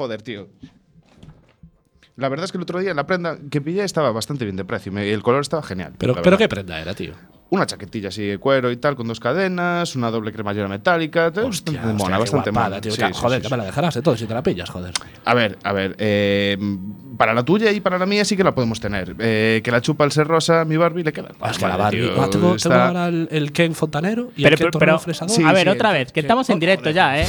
Joder, tío. La verdad es que el otro día la prenda que pillé estaba bastante bien de precio y el color estaba genial. Pero, pero qué prenda era, tío. Una chaquetilla así de cuero y tal, con dos cadenas, una doble cremallera metálica. Hostia, bastante hostia, mona, bastante guapada, mona. tío. Sí, Ya, sí, joder, sí, ya me la dejarás de todo si te la pillas, joder. A ver, a ver. eh, para la tuya y para la mía sí que la podemos tener. Eh, que la chupa al ser rosa, mi Barbie le queda. Ah, es que la Barbie. tío, Ah, tengo, tengo está- ahora el, el Ken fontanero y Pero, el Ken pero, fresador. Sí, a ver, sí, otra vez, que estamos en Joder, directo ya, ¿eh?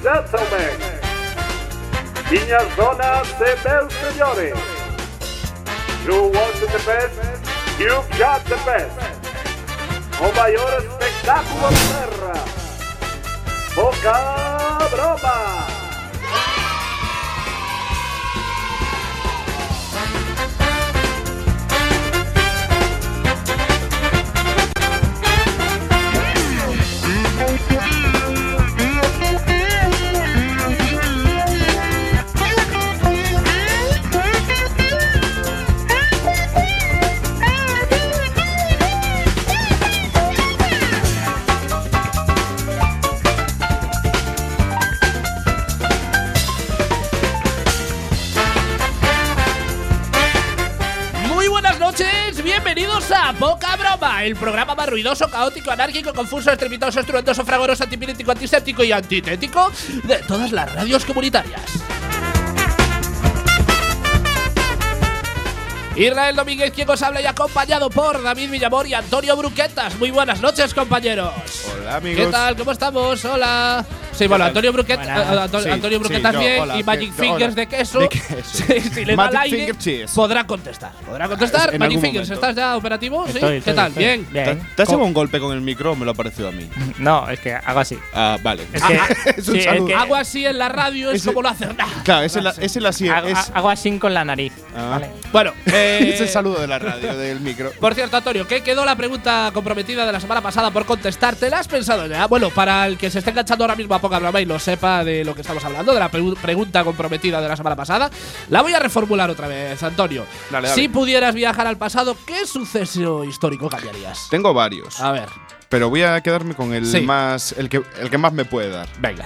Gentlemen, niñas, donas e meus senhores, you want the best, you've got the best. Oh, o maior espectáculo de terra, Boca Broma. A Poca Broma, el programa más ruidoso, caótico, anárquico, confuso, estrepitoso, estruendoso, fragoroso, antipilítico, antiséptico y antitético de todas las radios comunitarias. Israel Domínguez, quien os habla y acompañado por David Villamor y Antonio Bruquetas. Muy buenas noches, compañeros. Hola, amigos. ¿Qué tal? ¿Cómo estamos? Hola. Sí, bueno, Antonio Bruquetas, Buenas. Antonio, Sí, Antonio sí, Bruquetas yo, bien hola, y Magic que- Fingers hola. de queso. De queso. Sí, si le da al aire, podrá contestar. ¿Podrá contestar? En Magic Fingers, momento. ¿estás ya operativo? ¿Sí? Estoy, ¿Qué estoy, tal? estoy. Bien. ¿Te, Bien. te has llevado un golpe con el micro? Me lo ha parecido a mí. No, es que hago así. Ah, vale. Es que, es un sí, es saludo. que Hago así en la radio, es como lo hacen. Claro, es el, es el así. hago, así con la nariz. Ah. Vale. Bueno, eh, es el saludo de la radio, del micro. Por cierto, Antonio, ¿qué quedó la pregunta comprometida de la semana pasada por contestar? ¿Te la has pensado ya? Bueno, para el que se esté enganchando ahora mismo a poca broma y no sepa de lo que estamos hablando, de la pregu- pregunta comprometida de la semana pasada, la voy a reformular otra vez, Antonio. Dale, dale. Si pudieras viajar al pasado, ¿qué suceso histórico cambiarías? Tengo varios, A ver, pero voy a quedarme con el Sí. más, el que, el que más me puede dar. venga.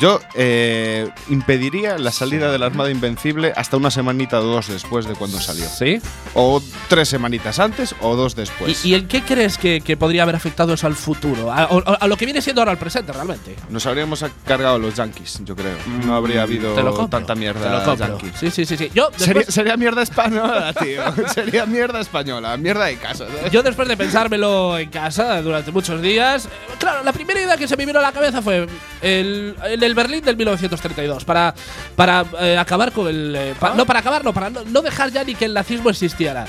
Yo eh, impediría la salida de la Armada Invencible hasta una semanita o dos después de cuando salió. ¿Sí? O tres semanitas antes o dos después. ¿Y, y en qué crees que, que podría haber afectado eso al futuro? A, lo que viene siendo ahora el presente, realmente. Nos habríamos cargado los Yankees, yo creo. No habría habido Mm, Te lo compro. tanta mierda Te lo compro. Yankees. Sí, sí, sí, sí. Yo, Sería, después, sería mierda española, tío. sería mierda española, mierda de casa. ¿sabes? Yo después de pensármelo en casa durante muchos días, eh, claro, la primera idea que se me vino a la cabeza fue el, el Berlín del 1932, para, para eh, acabar con el… eh, pa- No, para acabar, no, para no, no dejar ya ni que el nazismo existiera.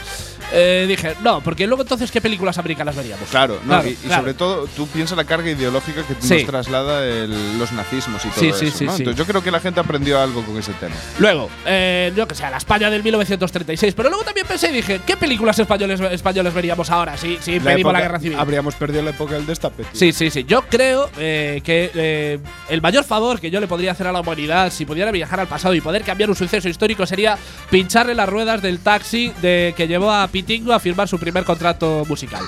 Eh, dije, no, porque luego entonces, ¿qué películas americanas veríamos? Claro, no, Claro, y, y claro. sobre todo tú piensas la carga ideológica que Sí. nos traslada el- los nazismos y todo Sí, eso. sí, ¿no? Entonces yo creo que la gente aprendió algo con ese tema. Luego, eh, yo que sé, la España del 1936. Pero luego también pensé y dije, ¿qué películas españoles, españoles veríamos ahora si, si impedimos la, guerra civil? Habríamos perdido la época del destape. tío. Sí, sí, sí. Yo creo eh, que eh, el mayor favor que yo le podría hacer a la humanidad si pudiera viajar al pasado y poder cambiar un suceso histórico sería pincharle las ruedas del taxi de, que llevó a Pitingo a firmar su primer contrato musical.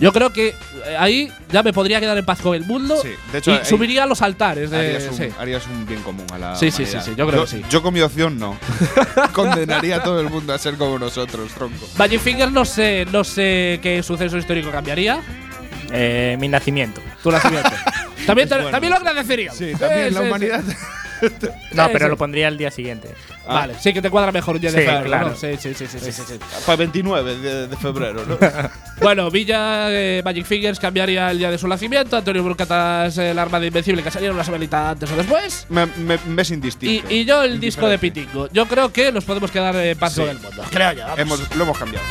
Yo creo que eh, ahí ya me podría quedar en paz con el mundo Sí, de hecho, y ahí- subiría a los altares. De, Harías un, sí. harías un bien común a la Sí, sí, humanidad. sí, sí, yo creo que sí. Yo con mi opción no. Condenaría a todo el mundo a ser como nosotros, tronco. Magic Finger no sé, no sé qué suceso histórico cambiaría. Eh, mi nacimiento. Tu nacimiento. también, bueno. también lo agradecería. Sí, también la humanidad. No, Sí, pero sí. lo pondría el día siguiente. Vale, sí que te cuadra mejor un día de Sí, febrero, claro. ¿no? Sí, sí, sí, sí, sí, sí, sí. Para 29 de, de febrero, ¿no? Bueno, Villa eh, Magic Fingers cambiaría el día de su nacimiento. Antonio Brucatas, eh, el arma de Invencible, que salieron una semanita antes o después. me, me, me es Y, indistinto. y yo el disco de. Pitingo. Yo creo que nos podemos quedar en paz Sí. con el mundo. Creo yo. Hemos, lo hemos cambiado.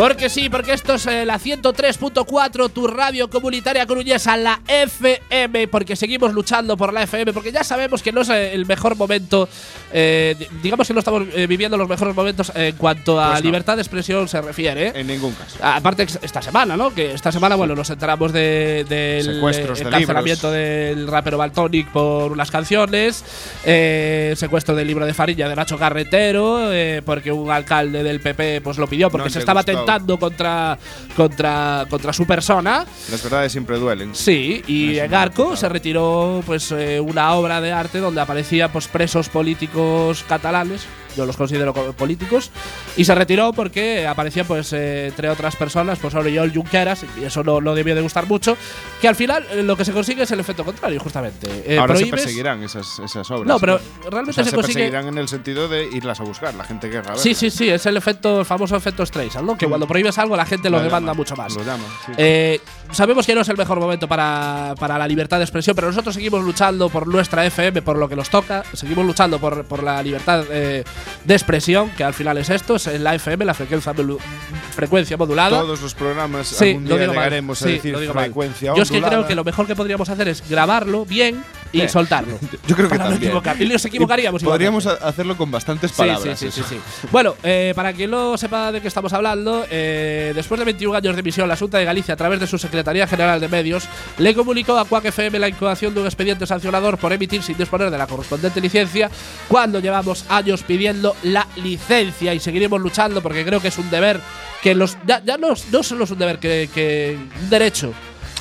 Porque sí, porque esto es eh, la 103.4, tu radio comunitaria coruñesa, la FM, porque seguimos luchando por la FM, porque ya sabemos que no es eh, el mejor momento, eh, di- digamos que no estamos eh, viviendo los mejores momentos en cuanto a Pues no. libertad de expresión se refiere. En ningún caso. Aparte esta semana, ¿no? Que esta semana, bueno, nos enteramos de- del eh, de encarcelamiento del rapero Baltonic por unas canciones, secuestro del libro de Farilla de Nacho Carretero, porque un alcalde del PP pues lo pidió porque No se estaba gustó. Contra, contra, contra su persona. Las verdades siempre duelen. Sí, y Eso en me ha Arco contado. se retiró pues eh, una obra de arte donde aparecían pues presos políticos catalanes, yo los considero co- políticos, y se retiró porque aparecían pues eh, entre otras personas, pues Oriol Junqueras, y eso no, no debió de gustar mucho, que al final eh, lo que se consigue es el efecto contrario, justamente. Eh, Ahora se prohíbes- perseguirán esas, esas obras. No, pero O realmente sea, se, se consigue… perseguirán en el sentido de irlas a buscar, la gente que Sí, sí, sí, es el efecto, el famoso efecto Streisand, ¿no? Que cuando prohíbes algo la gente lo, demanda llaman, mucho más. Lo llaman, sí. Eh, sabemos que no es el mejor momento para, para la libertad de expresión, pero nosotros seguimos luchando por nuestra FM, por lo que nos toca. Seguimos luchando por, por la libertad eh, de expresión, que al final es esto: es la FM, la frecuencia, frecuencia modulada. Todos los programas Sí, algún lo día digo mal. llegaremos a Sí, decir lo digo mal. frecuencia Yo es que creo que lo mejor que podríamos hacer es grabarlo bien y soltarlo. Yo creo que para no también. equivocar. Y nos equivocaríamos Podríamos igualmente. ha- hacerlo con bastantes palabras. Sí, sí, sí, sí. Bueno, eh, para quien no sepa de qué estamos hablando, eh, después de 21 años de emisión, la Junta de Galicia, a través de su Secretaría General de Medios, le comunicó a Quack FM la incoación de un expediente sancionador por emitir sin disponer de la correspondiente licencia, cuando llevamos años pidiendo la licencia y seguiremos luchando porque creo que es un deber que los. Ya, ya no, no solo es un deber, que, que un derecho.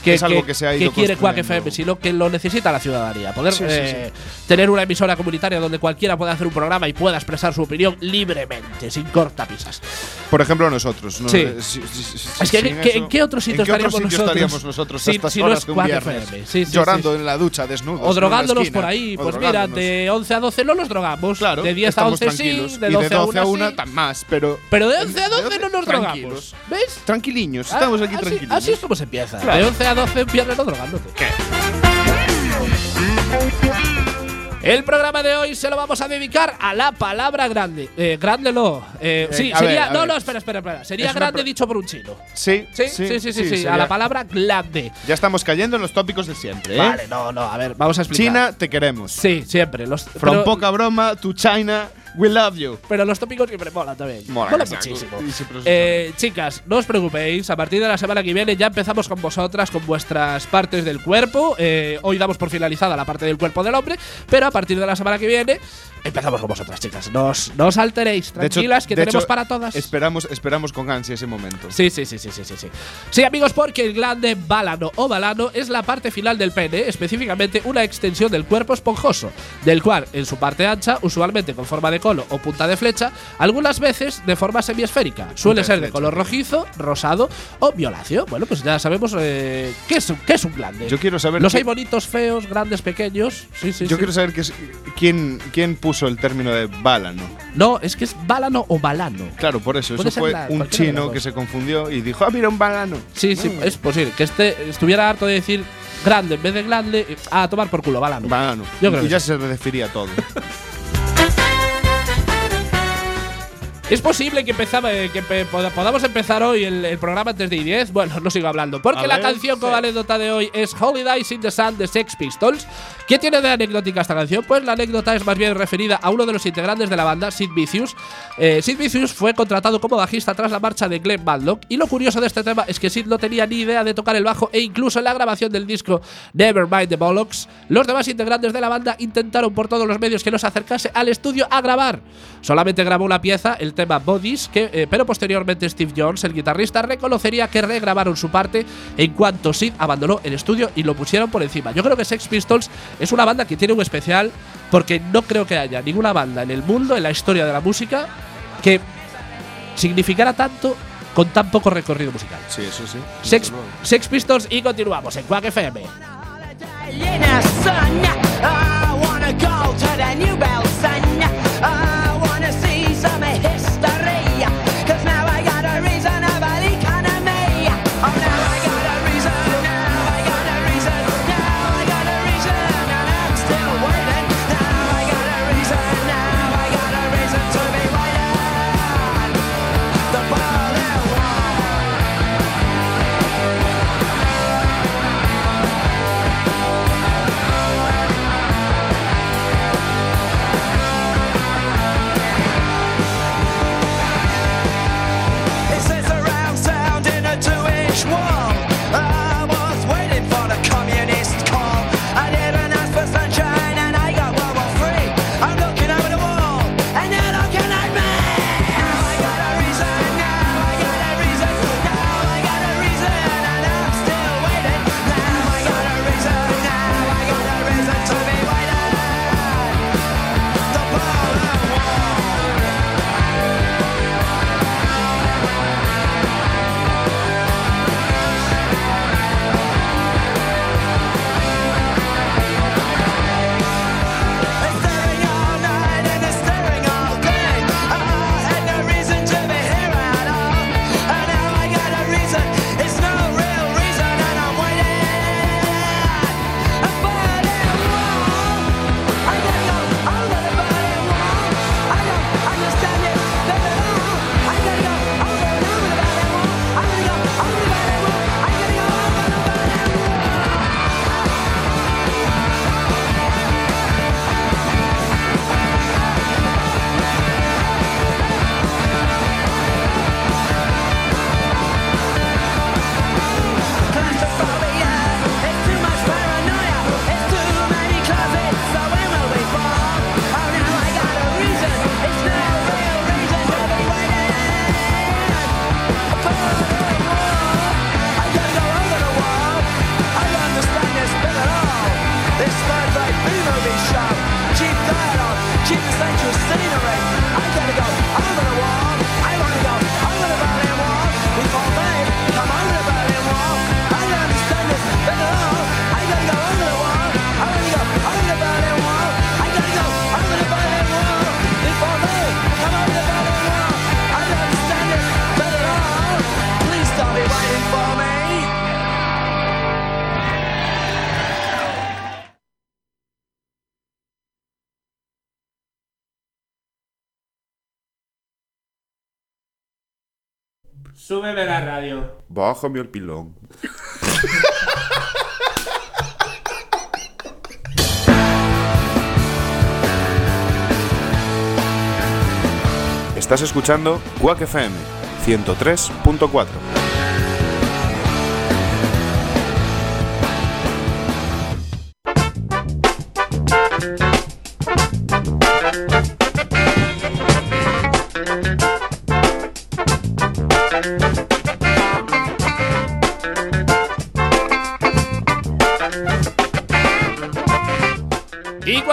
Que, Es algo que se ha ido quiere Quack. FM, sino que lo necesita la ciudadanía. Poder Sí, sí, eh, tener una emisora comunitaria donde cualquiera pueda hacer un programa y pueda expresar su opinión libremente, sin cortapisas. Por ejemplo, nosotros. ¿no? Sí. Eh, si- si- si- Es que, ¿en qué- eso- ¿en qué otro sitio ¿en qué otro estaríamos sitio nosotros? estaríamos nosotros Si- a estas si no horas es de un Quack viernes? FM. Sí, sí, llorando sí. en la ducha, desnudos. O drogándonos esquina, por ahí. Pues mira, de 11 a 12 no nos drogamos. Claro, de 10 a estamos 11 tranquilos. sí, de y 12, de 12 a a 1 1 tan más, pero. De 11 a 12 no nos drogamos. ¿Ves? Tranquiliños, Ah, estamos aquí tranquilos. Así es como se empieza. De 11 a 12 un viernes no drogándote. El programa de hoy se lo vamos a dedicar a la palabra grande. Eh, grande no. Eh, Eh, sí, a sería. ver, a no, no, espera, espera, espera. Sería Es grande dicho por un chino. Sí, Sí, sí, sí, sí. sí, a sería- la palabra grande. Ya estamos cayendo en los tópicos de siempre, ¿eh? Vale, no, no. A ver, vamos a explicar. China, te queremos. Sí, siempre. Los, From pero, poca broma to China, we love you. pero los tópicos siempre molan también. Molan exacto. muchísimo. Eh, chicas, no os preocupéis. A partir de la semana que viene ya empezamos con vosotras, con vuestras partes del cuerpo. Eh, hoy damos por finalizada la parte del cuerpo del hombre, pero a partir de la semana que viene empezamos con vosotras, chicas. No os, no os alteréis, hecho- tranquilas, que tenemos hecho, para todas. Esperamos, esperamos con ansia ese momento. Sí, sí, sí, sí, sí, sí, sí. Sí, amigos, porque el glande bálano o balano es la parte final del pene, específicamente una extensión del cuerpo esponjoso, del cual, en su parte ancha, usualmente con forma de cono o punta de flecha, algunas veces de forma semiesférica. Suele ser de color rojizo, rosado o violáceo. Bueno, pues ya sabemos eh, ¿qué, es, un- qué es un glande. Yo quiero saber. Los hay bonitos, feos, grandes, pequeños. Sí, sí, yo sí. quiero saber qué es- quién, quién el término de bálano. No, es que es bálano o balano. Claro, por eso. Eso fue la- un chino que se confundió y dijo: Ah, mira, un balano. Sí, sí, es posible. Que este estuviera harto de decir grande en vez de grande. eh, A tomar por culo, balano. Balano. Yo creo y que ya se refería a todo. Es posible que, empezaba, eh, que podamos empezar hoy el, el programa antes de I10. Bueno, no sigo hablando. Porque A la ver, canción con sí. anécdota de hoy es Holidays in the Sun de Sex Pistols. ¿Qué tiene de anecdótica esta canción? Pues la anécdota es más bien referida a uno de los integrantes de la banda, Sid Vicious. Eh, Sid Vicious fue contratado como bajista tras la marcha de Glenn Matlock. Y lo curioso de este tema es que Sid no tenía ni idea de tocar el bajo e incluso en la grabación del disco Nevermind the Bollocks, los demás integrantes de la banda intentaron por todos los medios que nos acercase al estudio a grabar. Solamente grabó una pieza, el tema Bodies, que, eh, pero posteriormente Steve Jones, el guitarrista, reconocería que regrabaron su parte en cuanto Sid abandonó el estudio y lo pusieron por encima. Yo creo que Sex Pistols es una banda que tiene un especial porque no creo que haya ninguna banda en el mundo, en la historia de la música, que significara tanto con tan poco recorrido musical. Sí, eso sí. Sex. Sex Pistols y continuamos en Quack FM. Bájame al pilón. Estás escuchando Quack FM 103.4.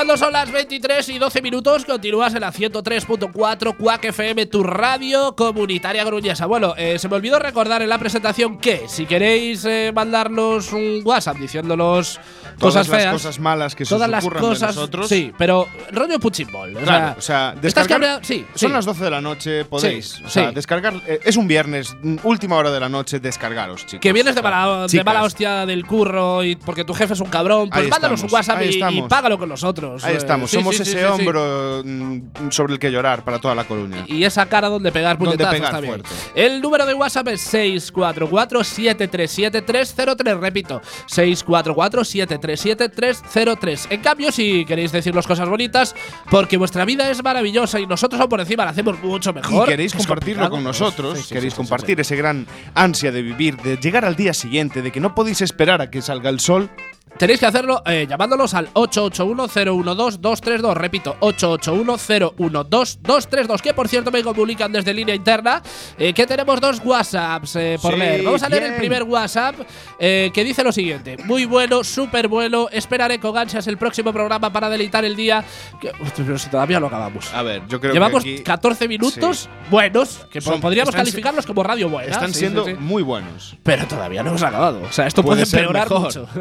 cuando son las 23 y 12 minutos, continúas en la 103.4 Quack FM, tu radio comunitaria gruñesa. Bueno, eh, se me olvidó recordar en la presentación que si queréis eh, mandarnos un WhatsApp diciéndonos Todas cosas las feas, cosas malas que se todas las de cosas, nosotros. sí, pero rollo punching O Claro, o sea, estás cabreado- sí, son sí. las 12 de la noche, podéis. Sí, o sea, descargar. eh, es un viernes, última hora de la noche, descargaros, chicos. Que vienes de mala, de mala hostia del curro y porque tu jefe es un cabrón, pues Ahí mándanos un WhatsApp y, págalo con nosotros. Ahí estamos, somos ese hombro mm, sobre el que llorar para toda la Coruña. Y esa cara donde pegar Donde puñetazos pegar también. fuerte. El número de WhatsApp es 644-737-303. Repito, 644-737-303. En cambio, si queréis decirnos cosas bonitas, porque vuestra vida es maravillosa y nosotros aún por encima la hacemos mucho Y mejor. queréis es compartirlo con pues, nosotros, sí, sí, queréis sí, compartir ese gran ansia de vivir, de llegar al día siguiente, de que no podéis esperar a que salga el sol. Tenéis que hacerlo eh, llamándolos al 881-012-232. Repito, 881-012-232. Que por cierto me comunican desde línea interna eh, que tenemos dos WhatsApps eh, por Sí, leer. Vamos a leer el primer WhatsApp eh, que dice lo siguiente: Muy bueno, súper bueno. Esperaré con ansias el próximo programa para deleitar el día. Que- pero si todavía no acabamos. A ver, yo creo Llevamos que aquí 14 minutos buenos, que Son- podríamos si- calificarlos como radio buena. están sí, siendo muy buenos. Pero todavía no hemos acabado. O sea, esto Puede puede, ser empeorar mucho.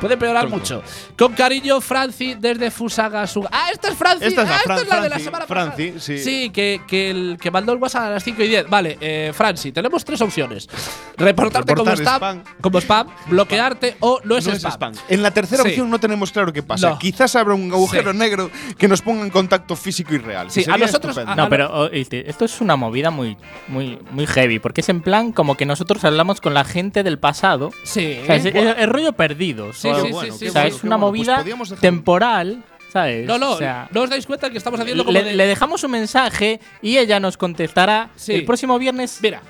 puede empeorar Tronco. mucho. Con cariño, Franci desde Fusagasugá. Ah, esta es Franci. Esta es la ah, Fran- esta es la de la semana Franci, pasada. sí. Sí, que, que, el, que mandó el WhatsApp a las 5 y 10. Vale, eh, Franci, tenemos tres opciones: reportarte como, spam, spam. como spam, bloquearte o no es, No spam. En la tercera Sí. opción no tenemos claro qué pasa. No. Quizás habrá un agujero Sí. negro que nos ponga en contacto físico y real. Sí, a nosotros- a- No, pero oh, esto es una movida muy, muy, muy heavy, porque es en plan como que nosotros hablamos con la gente del pasado. Sí. O sea, es, es- es rollo perdidos. Sí, o- sí, bueno, sí, qué o sea, es una bueno. Pues movida temporal, ¿sabes? No, no, O sea, no os dais cuenta que estamos haciendo como le, de. le dejamos un mensaje y ella nos contestará Sí. el próximo viernes, Mira,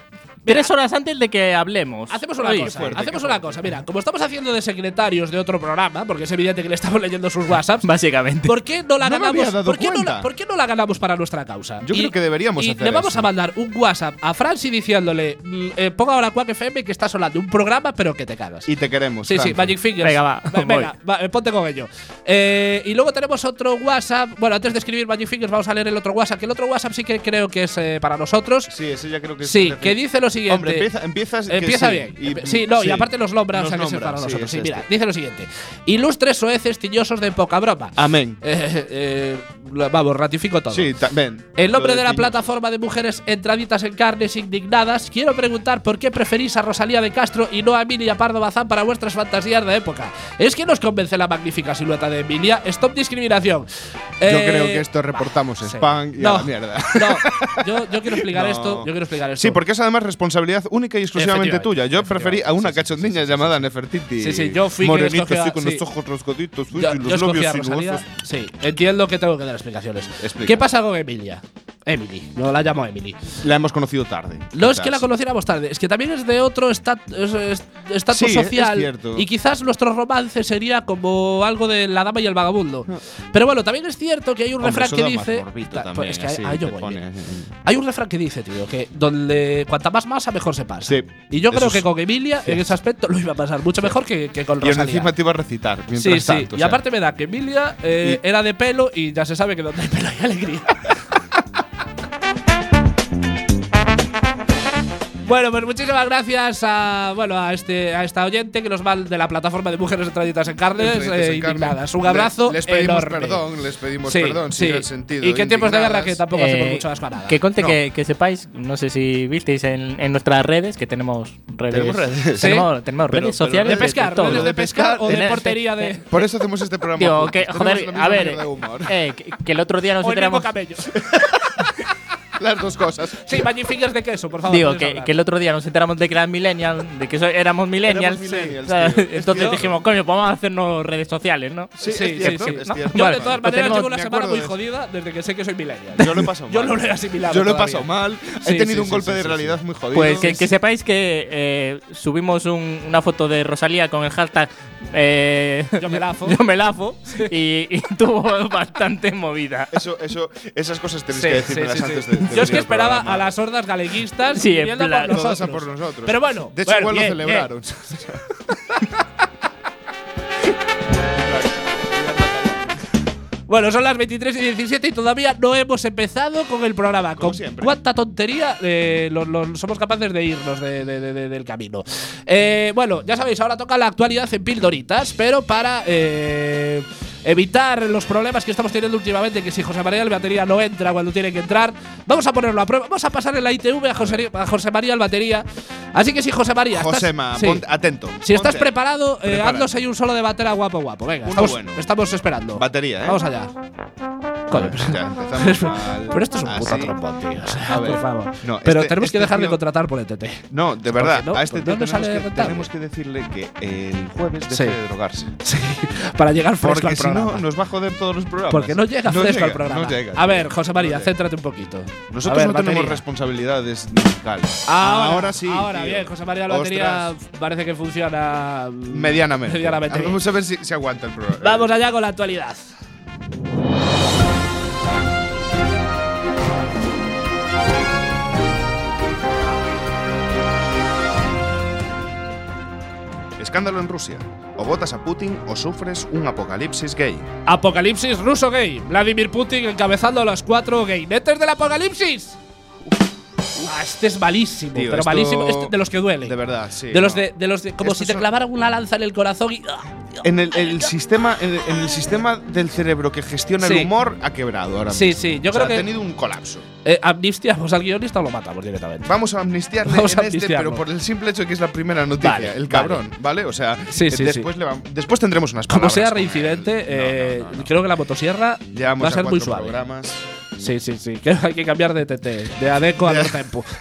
tres horas antes de que hablemos. Hacemos una Oye, cosa, fuerte, hacemos una cosa. Mira, como estamos haciendo de secretarios de otro programa, porque es evidente que le estamos leyendo sus WhatsApps, Básicamente. ¿por qué no la No me ganamos? había dado ¿por, qué no la, por qué no la ganamos para nuestra causa? Yo creo que deberíamos y hacer le vamos eso. a mandar un WhatsApp a Franci diciéndole, mm, eh, ponga ahora Quack FM que estás hablando de un programa, pero que te cagas. Y te queremos. Sí, sí. Magic Fingers. Venga, va, venga, va, eh, ponte con ello. Eh, y luego tenemos otro WhatsApp. Bueno, antes de escribir Magic Fingers, vamos a leer el otro WhatsApp. Que el otro WhatsApp sí que creo que es eh, para nosotros. Sí, ese ya creo que es Sí, que dice lo siguiente. Hombre, empieza, empiezas. Empieza sí, bien. y- sí, no, y sí. aparte los nombra, o Nos sea que es nombra, para sí, nosotros. es Sí, este. mira, dice lo siguiente. Ilustres soeces tiñosos de poca broma. Amén. Eh, eh, lo- vamos, ratifico todo. Sí, ta- ven. En nombre Lo de la plataforma de mujeres entraditas en carnes indignadas, quiero preguntar por qué preferís a Rosalía de Castro y no a Emilia Pardo Bazán para vuestras fantasías de época. ¿Es que nos convence la magnífica silueta de Emilia? Stop discriminación. Yo Eh, creo que esto reportamos sí. spam y a No, la mierda. No, yo, yo quiero explicar No. esto. Yo quiero explicar esto. Sí, porque es además responsabilidad única y exclusivamente tuya. Yo preferí a una sí, sí, sí, sí, llamada Nefertiti. Sí, sí, yo fui a- así con sí. los ojos Yo, y los labios sinuosos. Sí, entiendo que tengo que dar explicaciones. Explica. ¿Qué pasa con Emilia? Emily. Yo la llamo Emily. La hemos conocido tarde. No es que la quizás. conociéramos tarde, es que también es de otro estat- es- es- estatus Sí, es social. cierto. y quizás nuestro romance sería como algo de la dama y el vagabundo. Pero bueno, también es cierto que hay un Hombre, refrán que dice. también, es que así, a- a ello te voy. Hay un refrán que dice, tío, que donde cuanta más masa, mejor se pasa. Sí. Y yo creo que es- con Emilia, en ese aspecto, lo iba a pasar mucho mejor que, que con Y Rosalía. encima te iba a recitar. Mientras Sí, sí. tanto, o y sea. aparte me da que Emilia eh, era de pelo y ya se sabe que donde hay pelo hay alegría. Bueno, pues muchísimas gracias a bueno a este a esta oyente que nos va de la plataforma de mujeres entraditas en carnes eh, indignadas. Un abrazo Le- les pedimos enorme. perdón, les pedimos Sí, perdón, sí. el sentido. Y qué tiempos de guerra que tampoco hacemos Eh, mucho asco a nada. Que conte No. que, que sepáis, no sé si visteis en, en nuestras redes, que tenemos redes. Tenemos redes. Tenemos, tenemos Pero- redes pero sociales. de pescar, redes de pescar o de Tener- portería de Por eso hacemos este programa. Que, joder, a ver, eh, que, que el otro día nos enteramos. Las dos cosas. sí, Magic Fingers de queso, por favor. Digo, que, el otro día nos enteramos de que eran millennials, de que so- éramos millennials. Entonces dijimos, coño, pues vamos a hacernos redes sociales, ¿no? Sí, Sí, es cierto, sí, sí. es ¿no? cierto. Yo, Vale, de todas pues maneras, tenemos- llevo una semana muy jodida desde que sé que soy millennial. Yo lo he pasado mal. Yo no lo he asimilado. Yo lo he pasado mal. He tenido un golpe de realidad muy jodido. Pues que, sepáis que eh, subimos un- una foto de Rosalía con el hashtag eh, Yo me lafo. yo me lafo y, y tuvo bastante movida. Eso, eso, esas cosas tenéis Sí, que sí, sí, antes sí. de, de Yo es que esperaba a las hordas galeguistas Sí, en por plan, nosotros. Todas a por nosotros. Pero bueno, De hecho, bueno, igual bien, lo celebraron. Bueno, son las 23 y 17 y todavía no hemos empezado con el programa. Como con siempre. cuánta tontería eh, somos capaces de irnos de- de- de- de- del camino. Eh, bueno, ya sabéis, ahora toca la actualidad en pildoritas, pero para eh, evitar los problemas que estamos teniendo últimamente, que si José María el batería no entra cuando tiene que entrar, vamos a ponerlo a prueba. Vamos a pasar en la ITV a José, a José María el batería. Así que si José María, estás- Josema, sí. atento. Si estás ponte. preparado, eh, haznos ahí un solo de batera guapo guapo. Venga, Uno estamos, bueno. estamos esperando. Batería, ¿eh? Vamos allá. Coño, Ya empezamos mal. pero esto es un puto Así. trombón, tío. o sea, A ver, por favor. no, pero este- tenemos que este dejar de tío- contratar por ETT. No, de verdad, no? a este ¿Por tío dónde tenemos sale que, rentable? tenemos que decirle que el jueves deje Sí. de drogarse. Sí, para llegar fresco Porque al si programa. no, nos va a joder todos los programas. Porque no llega fresco al programa. no llega, a tío. ver, José María, llega. céntrate un poquito. Nosotros A ver, no tenemos batería. responsabilidades musicales. Ahora, sí. Ahora, tío. bien, José María, la batería Ostras, parece que funciona mm, Medianamente. medianamente bien. Vamos a ver si, si aguanta el programa. Vamos allá con la actualidad. Escándalo en Rusia. O votas a Putin o sufres un apocalipsis gay. Apocalipsis ruso gay. Vladimir Putin encabezando a los cuatro gaynetes del apocalipsis. Ah, este es malísimo, Tío, pero esto- malísimo. Este de los que duele. De verdad, sí. de los no. de, de los de, como Estos si te son- clavaran una lanza en el corazón y. ah, En el, el sistema, en, en el sistema del cerebro que gestiona Sí. el humor ha quebrado ahora Sí, mismo. sí, yo O sea, creo que- ha tenido un colapso. Eh, amnistiamos al guionista o lo matamos directamente. Vamos a amnistiarle Vamos en a este, amnistiarlo. pero por el simple hecho de que es la primera noticia. Vale, el cabrón, ¿vale? O sea, Sí, sí, después, le después tendremos unas Como palabras sea con él. reincidente, No, no, eh, no, no. creo que la motosierra Llevamos va a ser muy cuatro suave. programas. Sí, sí, sí. Que hay que cambiar de TT, de Adeco a. Tempo.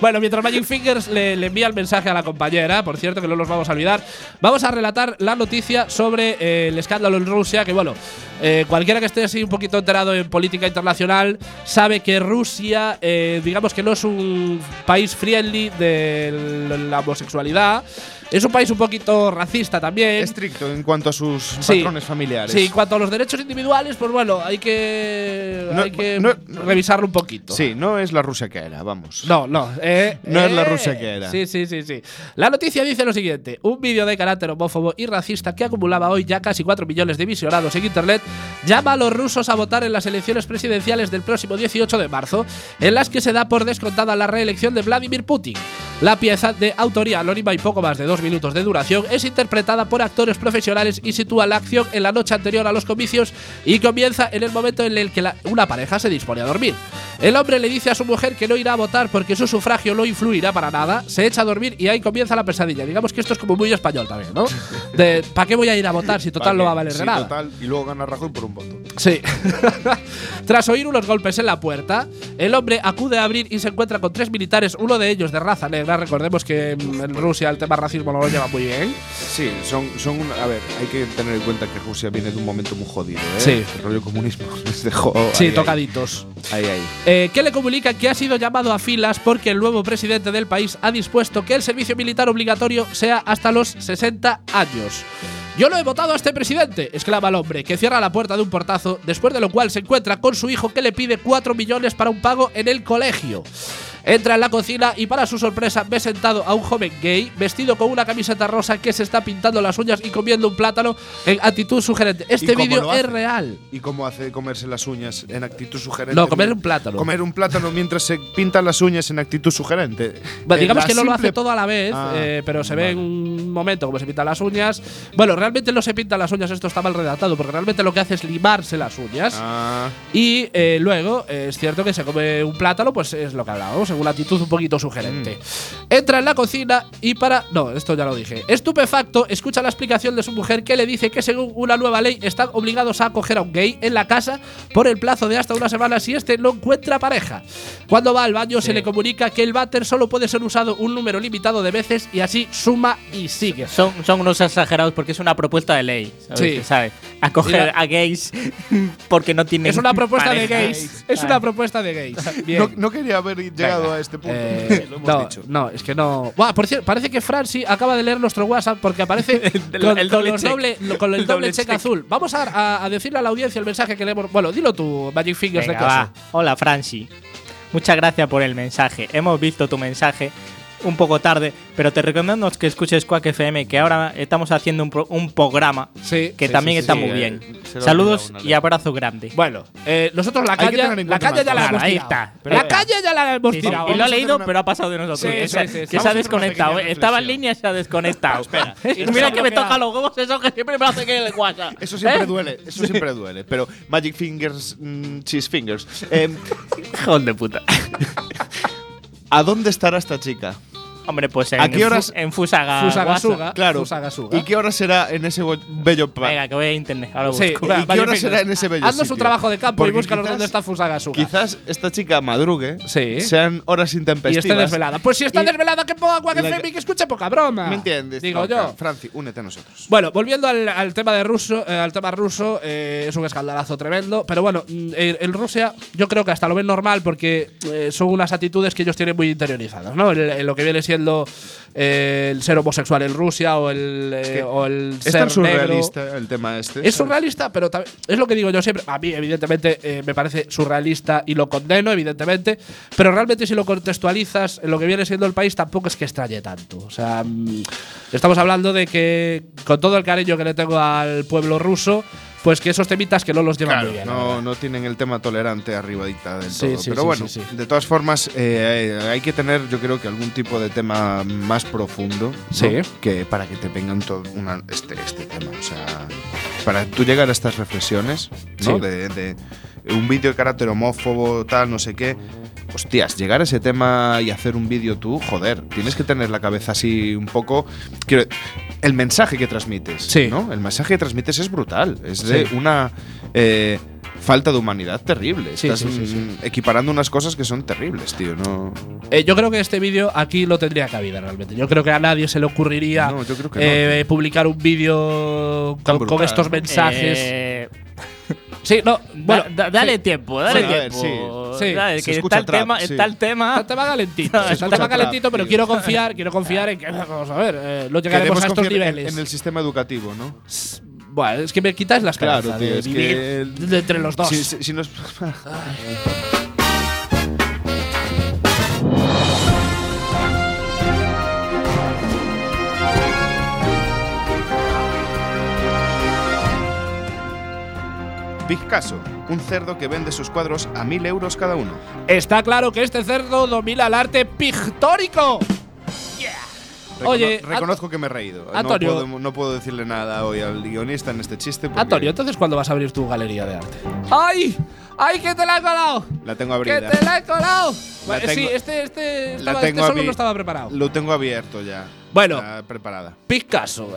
Bueno, mientras Magic Fingers le, le envía el mensaje a la compañera, por cierto, que no los vamos a olvidar, vamos a relatar la noticia sobre eh, el escándalo en Rusia, que bueno, eh, cualquiera que esté así un poquito enterado en política internacional sabe que Rusia, eh, digamos que no es un país friendly de la homosexualidad, es un país un poquito racista también. Estricto en cuanto a sus Sí. patrones familiares. Sí, en cuanto a los derechos individuales, pues bueno, hay que, No, hay que no- revisarlo un poquito. Sí, no es la Rusia que era, vamos. No, no. eh, No es la eh, Rusia que era. Sí, sí, sí, sí. La noticia dice lo siguiente: un vídeo de carácter homófobo y racista que acumulaba hoy ya casi 4 millones de visionados en internet llama a los rusos a votar en las elecciones presidenciales del próximo 18 de marzo, en las que se da por descontada la reelección de Vladimir Putin. La pieza de autoría anónima y poco más de dos minutos de duración es interpretada por actores profesionales y sitúa la acción en la noche anterior a los comicios y comienza en el momento en el que la- una pareja se dispone a dormir. El hombre le dice a su mujer que no irá a votar porque su sufragio no influirá para nada, se echa a dormir y ahí comienza la pesadilla. Digamos que esto es como muy español también, ¿no? De ¿para qué voy a ir a votar si total no va a valer Sí, nada? total, y luego gana Rajoy por un voto. Sí. Tras oír unos golpes en la puerta, el hombre acude a abrir y se encuentra con tres militares, uno de ellos de raza negra reglas. Recordemos que mm, en Rusia el tema racismo no lo lleva muy bien. Sí, son, son un- a ver, hay que tener en cuenta que Rusia viene de un momento muy jodido, ¿eh? Sí. El rollo comunismo les dejó. Sí, ahí, ahí. tocaditos. Ahí, ahí. Eh, que le comunica que ha sido llamado a filas porque el nuevo presidente del país ha dispuesto que el servicio militar obligatorio sea hasta los 60 años. Yo lo he votado a este presidente, exclama el hombre, que cierra la puerta de un portazo, después de lo cual se encuentra con su hijo que le pide 4 millones para un pago en el colegio. Entra en la cocina y para su sorpresa ve sentado a un joven gay vestido con una camiseta rosa que se está pintando las uñas y comiendo un plátano en actitud sugerente. Este vídeo es real. ¿Y cómo hace comerse las uñas en actitud sugerente? No, comer un plátano. Comer un plátano mientras se pintan las uñas en actitud sugerente. Bueno, Eh, digamos que no lo hace todo a la vez, Ah, eh, pero se ve en un momento como se pintan las uñas. Bueno, realmente no se pintan las uñas, esto está mal redactado, porque realmente lo que hace es limarse las uñas. Ah, Y eh, luego eh, es cierto que se come un plátano, pues es lo que hablábamos, según la actitud un poquito sugerente. Mm. Entra en la cocina y para. No, esto ya lo dije. Estupefacto, escucha la explicación de su mujer que le dice que según una nueva ley están obligados a acoger a un gay en la casa por el plazo de hasta una semana si este no encuentra pareja. Cuando va al baño se le comunica que el váter solo puede ser usado un número limitado de veces y así suma y sigue. Son, son unos exagerados porque es una propuesta de ley. ¿sabes? Sí. Que sabe acoger a gays porque no tienen. Es una propuesta de gays. Es una propuesta de gays. Bien. no, no quería haber llegado a este punto. Eh, lo hemos no, dicho. no, es que no. Buah, por cierto, parece que Franci acaba de leer nuestro WhatsApp porque aparece El- con, el doble check. con el, El doble doble check check. azul. Vamos a, a- a decirle a la audiencia el mensaje que le hemos. Bueno, dilo tú, Magic Fingers Venga, de va. Hola, Franci. Muchas gracias por el mensaje. Hemos visto tu mensaje un poco tarde, pero te recomiendo que escuches Quack FM, que ahora estamos haciendo un, pro- un programa Sí. que sí, también sí, está sí, muy eh. bien. lo Saludos y abrazo grande. Bueno, eh, nosotros la calle, la calle ya la hemos Ahí tirado. la calle ya la hemos Sí, sí, tirado. y lo he leído, una- pero ha pasado de nosotros. Sí, que sí, se, sí, sí. que Vamos se a ha desconectado. pequeña Estaba en línea y se ha desconectado. Espera. Mira que me toca los huevos eso que siempre me hace que el WhatsApp. Eso siempre ¿Eh? duele, eso siempre duele. Pero Magic Fingers, mm, Cheese Fingers. Eh, Hijo de puta. ¿A dónde estará esta chica? Hombre, pues en, ¿A qué horas- en Fusaga. Fusagasuga. Claro. Fusagasuga. ¿Y qué hora será en ese bello Venga, que voy a internet. Ahora Sí, busco. ¿Y qué hora será en ese bello Haznos un trabajo de campo Porque y búscanos quizás- dónde está Fusagasuga. Quizás esta chica madrugue, Sí. sean horas y intempestivas. esté desvelada. Pues si está Y- desvelada, que ponga Quack FM que- y que escuche poca broma. ¿Me entiendes? Digo Tronca? yo. Franci, únete a nosotros. Bueno, volviendo al, al tema de ruso, eh, al tema ruso, eh, es un escandalazo tremendo. Pero bueno, mm, en, en Rusia yo creo que hasta lo ven normal porque eh, son unas actitudes que ellos tienen muy interiorizadas, ¿no? Lo que viene siendo eh, el ser homosexual en Rusia o el, eh, o el Es ser tan negro. surrealista el tema este. Es ¿sabes? surrealista, pero es lo que digo yo siempre. A mí, evidentemente, eh, me parece surrealista y lo condeno, evidentemente. Pero realmente, si lo contextualizas en lo que viene siendo el país, tampoco es que extrañe tanto. O sea, mm, estamos hablando de que, con todo el cariño que le tengo al pueblo ruso, pues que esos temitas que no los llevan Claro, muy bien. no, no tienen el tema tolerante arribadita del Sí, todo. sí, Pero sí, bueno, de todas formas, eh, hay que tener, yo creo que algún tipo de tema más profundo. ¿no? Sí. Que para que te vengan todo una, este, este tema. O sea, para tú llegar a estas reflexiones, ¿no? De, de un vídeo de carácter homófobo, tal, no sé qué. Hostias, llegar a ese tema y hacer un vídeo tú, joder, tienes que tener la cabeza así un poco. Quiero, el mensaje que transmites, Sí. ¿no? El mensaje que transmites es brutal. Es de Sí. una eh, falta de humanidad terrible. Sí, Estás sí, sí, sí. mm, equiparando unas cosas que son terribles, tío. No, Eh, yo creo que este vídeo aquí no tendría cabida realmente. Yo creo que a nadie se le ocurriría No, yo creo que eh, publicar un vídeo con, estos mensajes. Eh, sí, no. Bueno, da- da- dale sí. tiempo, dale Sí, a ver, tiempo. sí. Dale, que está el trap, tema, sí. está el tema. Está el tema calentito. Está el tema trap, calentito, pero tío. quiero confiar, quiero confiar en que vamos a ver, eh, no llegaremos Queremos a estos confiar en- niveles. En el sistema educativo, ¿no? Bueno, es que me quitáis las Claro, cabezas tío, de es que de entre los dos. Si, si- si nos- Big Caso, un cerdo que vende sus cuadros a mil euros cada uno. Está claro que este cerdo domina el arte pictórico. Recono- Oye, reconozco que me he reído. Antonio. No puedo, no puedo decirle nada hoy al guionista en este chiste. porque Antonio, entonces ¿cuándo vas a abrir tu galería de arte? ¡Ay! ¡Ay, que te la he colado! La tengo ¡Que abrida. te la he colado! Bueno, tengo- sí, este, este, La estaba- tengo este solo no estaba preparado. Lo tengo abierto ya. Bueno. está preparada.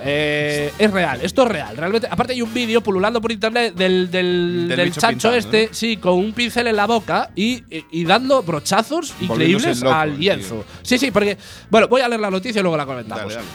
Eh, es real, esto es real. Realmente, aparte hay un vídeo pululando por internet del, del, pintando, este, ¿no? sí, con un pincel en la boca y, y- y dando brochazos increíbles loco, al tío. lienzo. Sí, sí, porque. Bueno, voy a leer la noticia y luego la comentamos. Dale,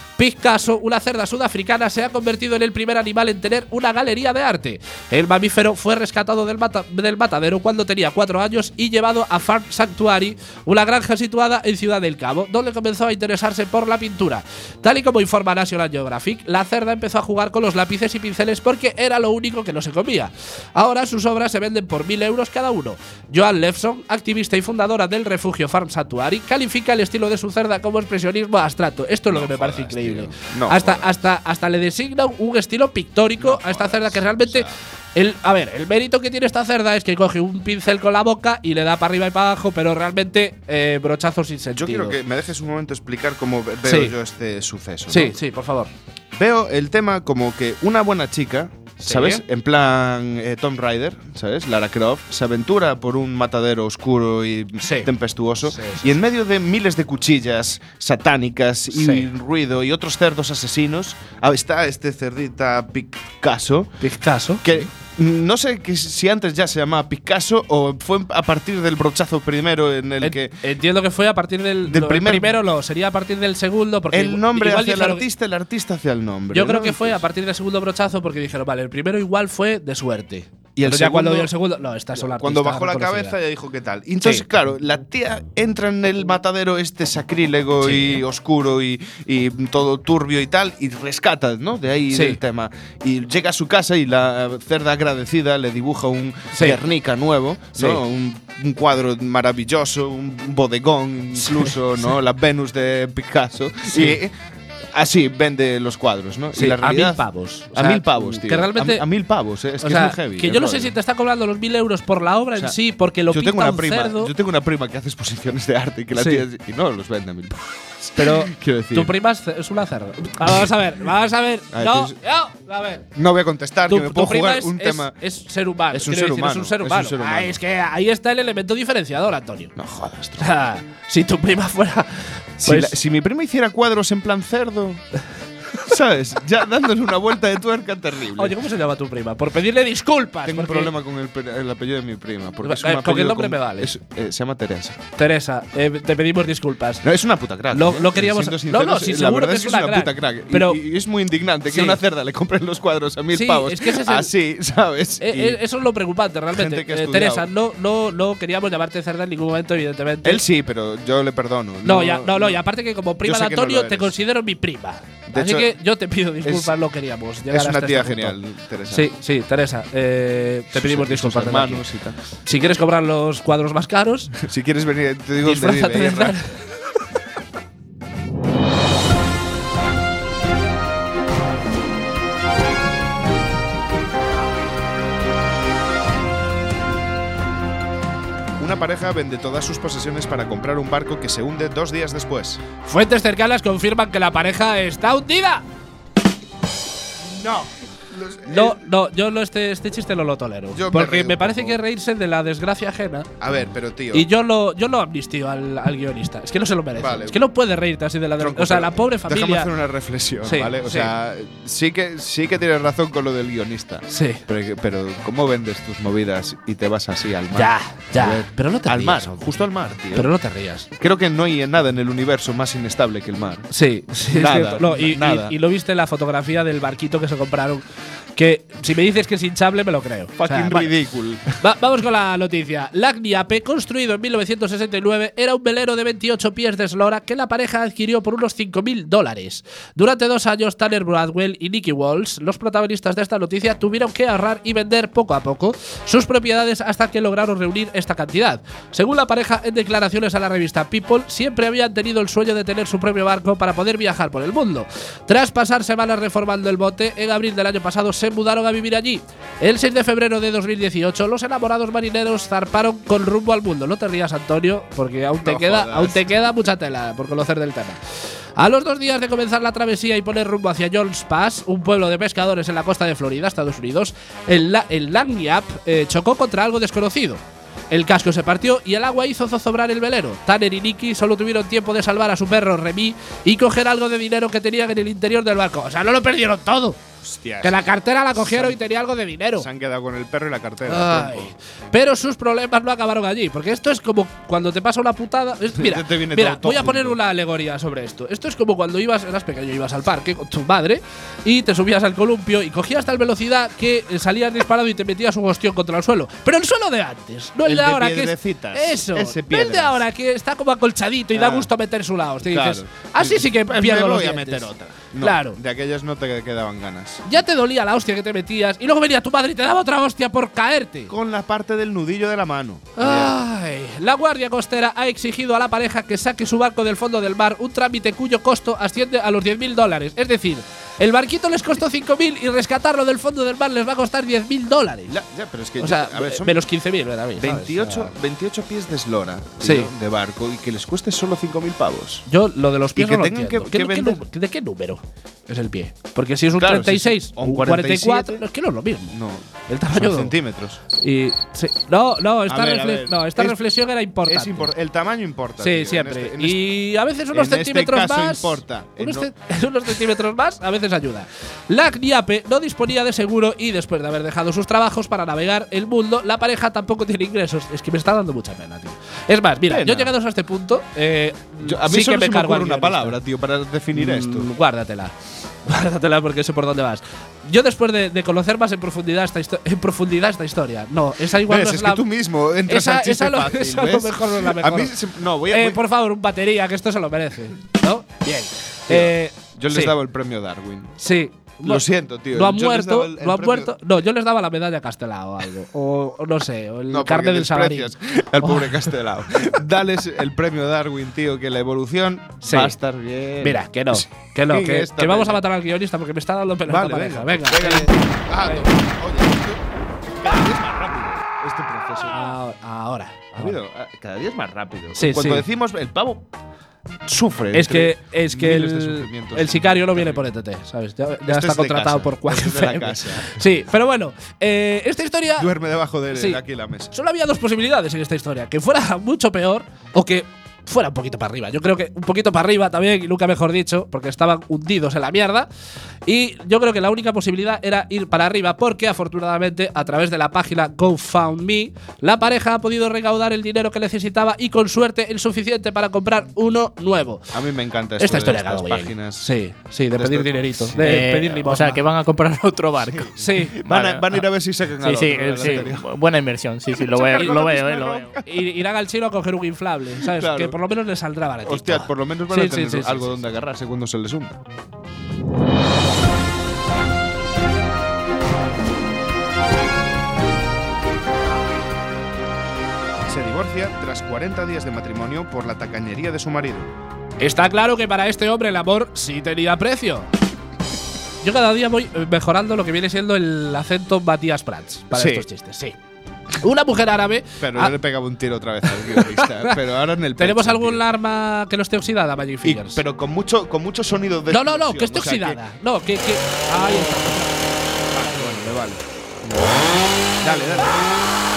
una cerda sudafricana, se ha convertido en el primer animal en tener una galería de arte. El mamífero fue rescatado del, mata- del matadero cuando tenía cuatro años y llevado a Farm Sanctuary, una granja situada en Ciudad del Cabo, donde comenzó a interesarse por la pintura. Tal y como informa National Geographic, la cerda empezó a jugar con los lápices y pinceles porque era lo único que no se comía. Ahora sus obras se venden por mil euros cada uno. Joan Lefson, activista y fundadora del refugio Farm Sanctuary, califica el estilo de su cerda como expresionismo abstracto. Esto es lo No que me parece increíble. No hasta, jodas. hasta, hasta le designa un estilo pictórico a esta cerda que realmente. o sea. El, a ver, el mérito que tiene esta cerda es que coge un pincel con la boca y le da para arriba y para abajo, pero realmente eh, brochazos sin Yo sentido. quiero que me dejes un momento explicar cómo ve- veo Sí. yo este suceso. Sí, ¿no? sí, por favor. Veo el tema como que una buena chica, Sí. ¿sabes? En plan eh, Tomb Raider, ¿sabes? Lara Croft, se aventura por un matadero oscuro y Sí. tempestuoso. Y en medio de miles de cuchillas satánicas y ruido y otros cerdos asesinos, ah, está este cerdita Picasso. Picasso. Que no sé que si antes ya se llamaba Picasso o fue a partir del brochazo primero en el En- que Entiendo que fue a partir del, Del lo- primer- primero, no, sería a partir del segundo. Porque el nombre igual hacia el artista, el artista hacia el nombre. Yo creo que fue a partir del segundo brochazo porque dijeron, vale, el primero igual fue de suerte. Y el Pero ya cuando dio el segundo, no, esta es una Cuando artista bajó la cabeza ya dijo qué tal. Y entonces, Sí. claro, la tía entra en el matadero este sacrílego Sí. y oscuro y, y todo turbio y tal y rescata, ¿no? De ahí Sí. el tema. Y llega a su casa y la cerda agradecida le dibuja un. Guernica nuevo. ¿no? Un, un cuadro maravilloso, un bodegón incluso, ¿no? La Venus de Picasso. Y así vende los cuadros, ¿no? Sí, y la a mil pavos. O a sea, mil pavos, tío. que realmente- a, a mil pavos, ¿eh? es O que sea, es muy heavy. que yo no sé si te está cobrando los mil euros por la obra O sea, en sí, porque lo yo pinta tengo una un prima, cerdo. Yo tengo una prima que hace exposiciones de arte y que la Sí. tía y no los vende a mil pavos. Pero Quiero decir. tu prima es, es una cerda. Vamos a ver, vamos a ver. A ver, no, tú- no, a ver. No voy a contestar, Tu, que me tu puedo prima jugar es, un es- tema. es ser humano. Es un quiero ser decir, humano, Es un ser es un humano. ser Ah, humano. es que ahí está el elemento diferenciador, Antonio. No jodas, O sea, si tu prima fuera. Si, Pues, la- si mi prima hiciera cuadros en plan cerdo, ¿sabes? Ya dándole una vuelta de tuerca terrible. Oye, ¿cómo se llama tu prima? Por pedirle disculpas. tengo un porque- problema con el, el apellido de mi prima. Porque es Eh, con el nombre me vale. es- eh, se llama Teresa. Teresa, eh, te pedimos disculpas. No, es una puta crack. Lo- ¿eh? lo queríamos- Siendo no, no, sinceros, sí, la seguro verdad que es es que es una crack. puta crack. Y- Pero- y, es muy indignante Sí. que una cerda le compren los cuadros a mil Sí, pavos. es que ese es el- Así, ¿sabes? Eh, Y- eh, eso es lo preocupante, realmente. Teresa, no, no, no queríamos llamarte cerda en ningún momento, evidentemente. Él sí, pero yo le perdono. No, ya, no, no, y aparte que como prima de no Antonio te considero mi prima. De Así hecho, que yo te pido disculpas, no queríamos llegar Es una hasta tía este punto. genial, Teresa. Sí, sí, Teresa, eh, te pedimos disculpas. hermanos y tal. Si quieres cobrar los cuadros más caros, Si quieres venir, te digo disfrázate vive, de Una pareja vende todas sus posesiones para comprar un barco que se hunde dos días después. Fuentes cercanas confirman que la pareja está hundida. No. No, no, yo no este, este chiste no lo tolero. Yo porque me, parece que reírse de la desgracia ajena. A ver, pero tío. Y yo lo, yo lo amnistio al, al guionista. Es que no se lo merece. Vale. Es que no puede reírte así de la Tronco, O sea, la pobre Déjame familia. hacer una reflexión, Sí, ¿vale? O sí. sea, sí que, sí que tienes razón con lo del guionista. Sí. Pero, pero ¿cómo vendes tus movidas y te vas así al mar? Ya, ya. ver, Pero no te Al mar, rías, hombre. justo al mar, tío. Pero no te rías. Creo que no hay nada en el universo más inestable que el mar. Sí, sí, es Nada. No, y, y- nada. y lo viste en la fotografía del barquito que se compraron. Que si me dices que es hinchable, me lo creo. O sea, Fucking bueno. ridículo. Va- vamos con la noticia. Lagniape, construido en 1969, era un velero de 28 pies de eslora que la pareja adquirió por unos 5.000 dólares. Durante dos años, Tanner Bradwell y Nicky Walsh, los protagonistas de esta noticia, tuvieron que ahorrar y vender poco a poco sus propiedades hasta que lograron reunir esta cantidad. Según la pareja, en declaraciones a la revista People, siempre habían tenido el sueño de tener su propio barco para poder viajar por el mundo. Tras pasar semanas reformando el bote, en abril del año pasado se mudaron a vivir allí. El 6 de febrero de 2018, los enamorados marineros zarparon con rumbo al mundo. No te rías, Antonio, porque aún te, No queda, jodas. aún te queda mucha tela por conocer del tema. A los dos días de comenzar la travesía y poner rumbo hacia Jones Pass, un pueblo de pescadores en la costa de Florida, Estados Unidos, el, la el Lagniappe eh, chocó contra algo desconocido. El casco se partió y el agua hizo zozobrar el velero. Tanner y Nicky solo tuvieron tiempo de salvar a su perro Remy y coger algo de dinero que tenían en el interior del barco. O sea, no lo perdieron todo. Hostias. Que la cartera la cogieron y tenía algo de dinero. Se han quedado con el perro y la cartera. Ay. Pero sus problemas no acabaron allí, porque esto es como cuando te pasa una putada. es- mira, voy a poner una alegoría sobre esto. Esto es como cuando ibas, eras pequeño, ibas al parque con tu madre y te subías al columpio y cogías tal velocidad que eh, salías disparado y te metías un ostión contra el suelo. Pero el suelo de antes, no el, El de de ahora que es eso, el de ahora que está como acolchadito y da Ah. gusto meter su lado. Te Claro. dices, así sí que Pues pierdo me los a dientes". meter otra. No, Claro. De aquellas no te quedaban ganas. Ya te dolía la hostia que te metías y luego venía tu madre y te daba otra hostia por caerte. Con la parte del nudillo de la mano. Ay, la Guardia Costera ha exigido a la pareja que saque su barco del fondo del mar, un trámite cuyo costo asciende a los 10.000 dólares. Es decir, el barquito les costó 5.000 y rescatarlo del fondo del mar les va a costar 10.000 dólares. Ya, ya, pero es que O sea, a ver, son menos 15.000, ¿verdad? ¿sabes? 28, 28 pies de eslora Sí. tío, de barco y que les cueste solo 5.000 pavos. Yo lo de los pies Y que no lo tengan que- entiendo. que ¿Qué- qué vender- nu- ¿De qué número es el pie? Porque si es un Claro, 36 sí, sí. o un un 44, 47. no, es que no es lo mismo. No, El tamaño son centímetros. Y sí. No, no, esta, A ver, a refle- no, esta Es- reflexión era importante. Es impor- el tamaño importa. Sí, tío, en siempre. este- en este- y a veces unos en este centímetros caso más. importa. Unos, no- unos centímetros más a veces ayuda. La CNIAPE no disponía de seguro y después de haber dejado sus trabajos para navegar el mundo, la pareja tampoco tiene ingresos. Es que me está dando mucha pena, tío. Es más, mira, Pena. yo llegados a este punto, eh, Yo- a mí sí solo que me se me cargo una palabra, tío, para definir esto. Mm, Guárdatela. Guárdatela porque sé por dónde vas. Yo después de, de conocer más en profundidad esta en profundidad esta historia. No, esa igual ¿Ves? no es, es la que tú mismo entras esa, al esa lo, fácil, esa lo mejor no es la mejor. A mí se- no, voy a, Eh, voy- por favor, un batería, que esto se lo merece. ¿No? Bien. Eh, yo les sí, daba el premio Darwin. Sí. Lo siento, tío. No han yo muerto, daba el- el no han muerto. No, yo les daba la medalla Castelao o algo. O, o no sé, o el No, carne del Sabarín. al pobre Castelao. Dales el premio Darwin, tío, que la evolución Sí. va a estar bien. Mira, que no, que no, que, vamos a matar al guionista porque me está dando pena Vale, pareja. venga. Venga, Venga. Ah, no, oye, esto- es más rápido este proceso. Ahora, ahora. Ha habido- ah, cada día es más rápido. Sí, Cuando decimos el pavo sufre. Es que, es que de el, sicario no viene por ETT, ¿sabes? Ya, ya Este está es de contratado casa, por Quack este es de la FM. casa. Sí, pero bueno, eh, esta historia. Duerme debajo de Sí. aquí en la mesa. Solo había dos posibilidades en esta historia: que fuera mucho peor o que fuera un poquito para arriba. Yo creo que un poquito para arriba también, y nunca mejor dicho, porque estaban hundidos en la mierda. Y yo creo que la única posibilidad era ir para arriba, porque afortunadamente, a través de la página GoFundMe, la pareja ha podido recaudar el dinero que necesitaba y con suerte el suficiente para comprar uno nuevo. A mí me encanta esto Esta de historia ha estas páginas. Sí, sí, de de pedir dinerito, de Eh, pedir o limosna. sea, que van a comprar otro barco. Sí. Van, a, van a ir a ver si sacan al Sí, sí, otro, sí. Buena inversión, sí, sí, lo veo, lo veo, eh, lo veo. I- Irán al chino a coger un inflable, ¿sabes? Claro. Que por lo menos les saldrá baratito. Hostia, por lo menos van Sí, a tener sí, sí, sí, algo sí, donde agarrarse cuando se les hunda. Se divorcia tras 40 días de matrimonio por la tacañería de su marido. Está claro que para este hombre el amor sí tenía precio. Yo cada día voy mejorando lo que viene siendo el acento Matías Prats para Sí. estos chistes, sí. Una mujer árabe. Pero Ah, yo le pegaba un tiro otra vez al guionista. pero ahora en el ¿Tenemos pecho, algún tío. arma que no esté oxidada, Magic Y- Fingers? pero con mucho, con mucho sonido de. no, no, no, que esté oxidada. No, que. que ahí está. Vale, bueno, me vale. Dale, dale.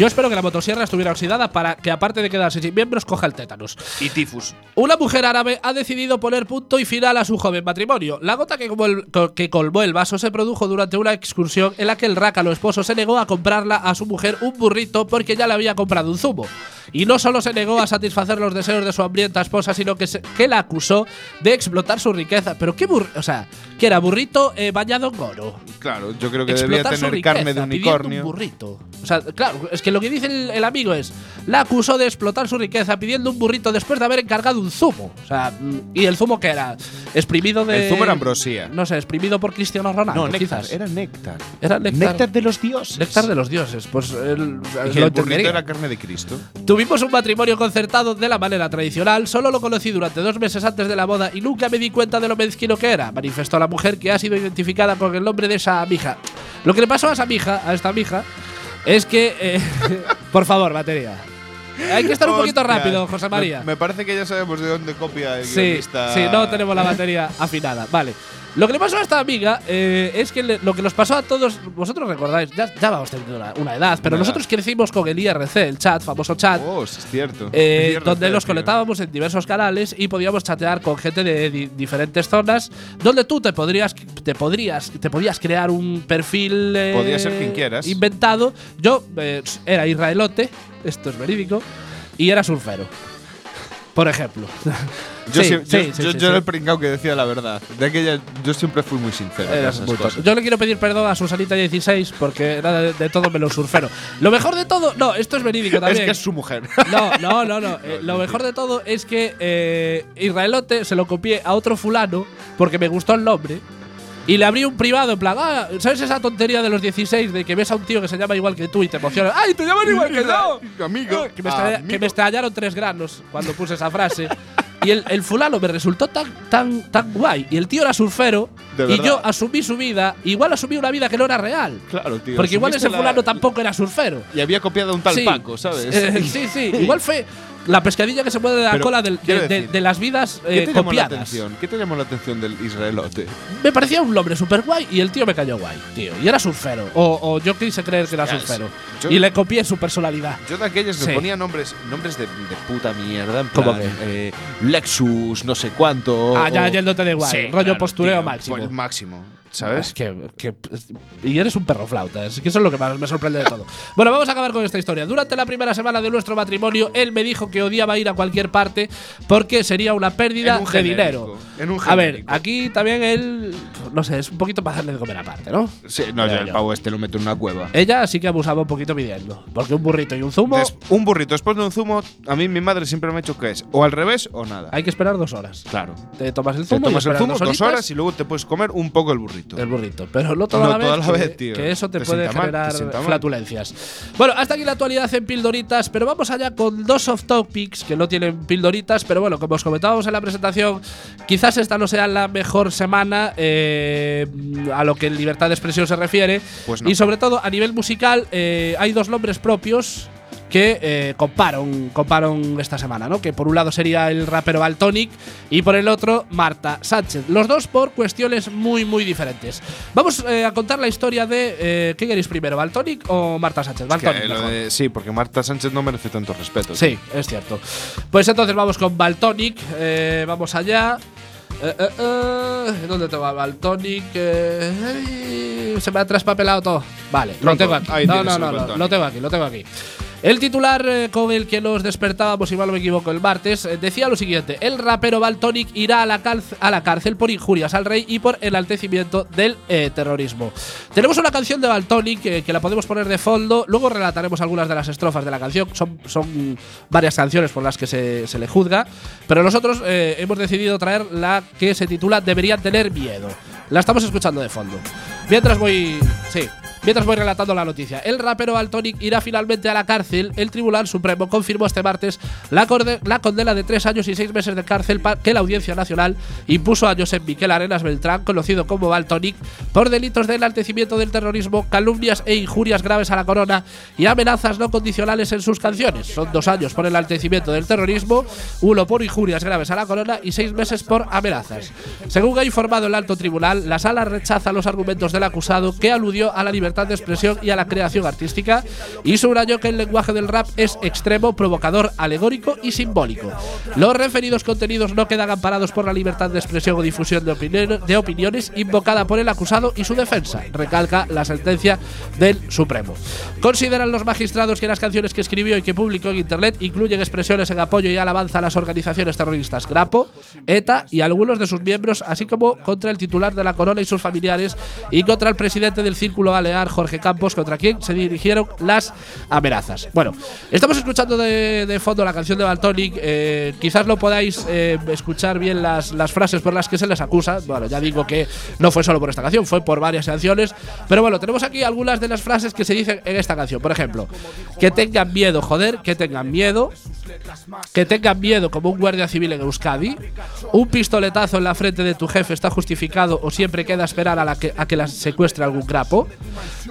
Yo espero que la motosierra estuviera oxidada para que, aparte de quedarse sin miembros, coja el tétanos. Y tifus. Una mujer árabe ha decidido poner punto y final a su joven matrimonio. La gota que colmó, el, co- que colmó el vaso se produjo durante una excursión en la que el rácalo esposo se negó a comprarla a su mujer un burrito porque ya le había comprado un zumo. Y no solo se negó a satisfacer los deseos de su hambrienta esposa, sino que, se- que la acusó de explotar su riqueza. Pero qué burrito, o sea, que era burrito eh, bañado en oro. Claro, yo creo que debía Explotar su tener riqueza carne de unicornio. un burrito. O sea, claro, es que lo que dice el, el amigo es, la acusó de explotar su riqueza pidiendo un burrito después de haber encargado un zumo. O sea, mm, ¿y el zumo qué era? Exprimido de… El zumo era ambrosía. No sé, exprimido por Cristiano Ronaldo, No, néctar. quizás. Era néctar. Era néctar. de los dioses. Néctar de los dioses. Pues el, Y el burrito era carne de Cristo. Tuvimos un matrimonio concertado de la manera tradicional, solo lo conocí durante dos meses antes de la boda y nunca me di cuenta de lo mezquino que era, manifestó la mujer que ha sido identificada con el nombre de esa mija. Lo que le pasó a esa mija, a esta mija, es que… eh, por favor, batería. Hay que estar un poquito Hostia. rápido, José María. Me, me parece que ya sabemos de dónde copia el Sí, guionista. sí, no tenemos la batería afinada. Vale. Lo que le pasó a esta amiga eh, es que le- lo que nos pasó a todos, vosotros recordáis, ya, ya vamos teniendo una, una edad, pero Una nosotros crecimos con el IRC, el chat, famoso chat, Oh, es cierto. eh, IRC, donde nos conectábamos en diversos canales y podíamos chatear con gente de di- diferentes zonas, donde tú te podrías, te podrías, te podías crear un perfil eh, Podía ser quien quieras. inventado. Yo eh, era israelote, esto es verídico, y era surfero. Por ejemplo. Yo, Sí, sí- yo, sí, yo- sí, yo sí. era el pringao que decía la verdad. De aquella, yo siempre fui muy sincero. muy. Yo le quiero pedir perdón a Susanita 16 porque era de, de todo menos surfero. Lo mejor de todo, no, esto es verídico Es también. que es su mujer. No, no, no, no. Eh, lo mejor de todo es que eh, Israelote se lo copié a otro fulano porque me gustó el nombre. Y le abrí un privado en plan, ah, ¿sabes esa tontería de los 16 de que ves a un tío que se llama igual que tú y te emocionas? ¡Ay, te llaman igual que yo! Amigo. Que me, estalla- que me estallaron tres granos cuando puse esa frase. Y el, el fulano me resultó tan, tan, tan guay. Y el tío era surfero. De y verdad. yo asumí su vida. Igual asumí una vida que no era real. Claro, tío. Porque igual ese asumiste la- fulano tampoco era surfero. Y había copiado a un tal Sí. Paco, ¿sabes? Eh, sí, sí. Igual fue la pescadilla que se mueve de la Pero, cola del- de, quiero de- decir, de las vidas ¿Qué eh, te llamó la copiadas. atención? ¿Qué te llamó la atención del israelote? Me parecía un hombre súper guay y el tío me cayó guay, tío. Y era surfero. O, o yo quise creer que era surfero. Yo- y le copié su personalidad. Yo de aquellos Sí. me ponía nombres, nombres de, de puta mierda. En ¿Cómo plan, eh, Lexus, no sé cuánto. ah, ya o- yéndote igual. Sí, rollo claro, postureo tío, máximo. pues máximo. Es ¿Sabes? que, que- Y eres un perro flauta. Es que eso es lo que más me sorprende de todo. bueno, vamos a acabar con esta historia. Durante la primera semana de nuestro matrimonio, él me dijo que odiaba ir a cualquier parte porque sería una pérdida un de genérico, dinero. un a ver, aquí también él. No sé, es un poquito para de comer aparte, ¿no? Sí, no, yo el pavo este lo meto en una cueva. Ella sí que abusaba un poquito pidiendo. Porque un burrito y un zumo. Des- un burrito después de un zumo, a mí mi madre siempre me ha dicho que es o al revés o nada. Hay que esperar dos horas. Claro. Te tomas el Te zumo. y tomas el zumo dos horitas horas y luego te puedes comer un poco el burrito. El burrito, pero no toda No la vez, la que, vez, tío. que eso te, Te puede mal, generar mal. flatulencias. Bueno, hasta aquí la actualidad en pildoritas, pero vamos allá con dos off topics que no tienen pildoritas, pero bueno, como os comentábamos en la presentación, quizás esta no sea la mejor semana eh, a lo que en libertad de expresión se refiere, Pues no. y sobre todo a nivel musical eh, hay dos nombres propios que eh, comparon, comparon esta semana, ¿no? Que por un lado sería el rapero Baltonic y por el otro Marta Sánchez. Los dos por cuestiones muy, muy diferentes. Vamos eh, a contar la historia de. eh, ¿Qué queréis primero, Baltonic o Marta Sánchez? Baltonic. de- sí, porque Marta Sánchez no merece tanto respeto. Sí, es cierto. Pues entonces vamos con Baltonic. eh, vamos allá. Eh, eh, eh, ¿Dónde tengo a Baltonic? Se me ha traspapelado todo. Vale, lo tengo aquí. No, no, no, no, lo tengo aquí, lo tengo aquí. El titular eh, con el que nos despertábamos, si mal no me equivoco, el martes, eh, decía lo siguiente: El rapero Baltonic irá a la, cárcel por injurias al rey y por enaltecimiento del eh, terrorismo. Tenemos una canción de Baltonic que la podemos poner de fondo. Luego relataremos algunas de las estrofas de la canción. Son, varias canciones por las que se, se le juzga. Pero nosotros hemos decidido traer la que se titula Deberían tener miedo. La estamos escuchando de fondo. Mientras voy. Sí. Mientras voy relatando la noticia, el rapero Baltonic irá finalmente a la cárcel. El Tribunal Supremo confirmó este martes la, la condena de tres años y seis meses de cárcel que la Audiencia Nacional impuso a Josep Miquel Arenas Beltrán, conocido como Baltonic, por delitos de enaltecimiento del terrorismo, calumnias e injurias graves a la corona y amenazas no condicionales en sus canciones. Son dos años por enaltecimiento del terrorismo, uno por injurias graves a la corona y seis meses por amenazas. Según ha informado el alto tribunal, la sala rechaza los argumentos del acusado que aludió a la libertad de expresión y a la creación artística y subrayó que el lenguaje del rap es extremo, provocador, alegórico y simbólico. Los referidos contenidos no quedan amparados por la libertad de expresión o difusión de, opinio- de opiniones invocada por el acusado y su defensa, recalca la sentencia del Supremo. Consideran los magistrados que las canciones que escribió y que publicó en Internet incluyen expresiones en apoyo y alabanza a las organizaciones terroristas Grapo, ETA y algunos de sus miembros, así como contra el titular de la corona y sus familiares y contra el presidente del Círculo Jorge Campos, contra quien se dirigieron las amenazas. Bueno, estamos escuchando de, de fondo la canción de Baltonic. eh, quizás no podáis eh, escuchar bien las, las frases por las que se les acusa. Bueno, ya digo que no fue solo por esta canción, fue por varias canciones. Pero bueno, tenemos aquí algunas de las frases que se dicen en esta canción. Por ejemplo, que tengan miedo, joder, que tengan miedo. que tengan miedo como un guardia civil en Euskadi, un pistoletazo en la frente de tu jefe está justificado o siempre queda esperar a, la que, a que la secuestre algún grapo,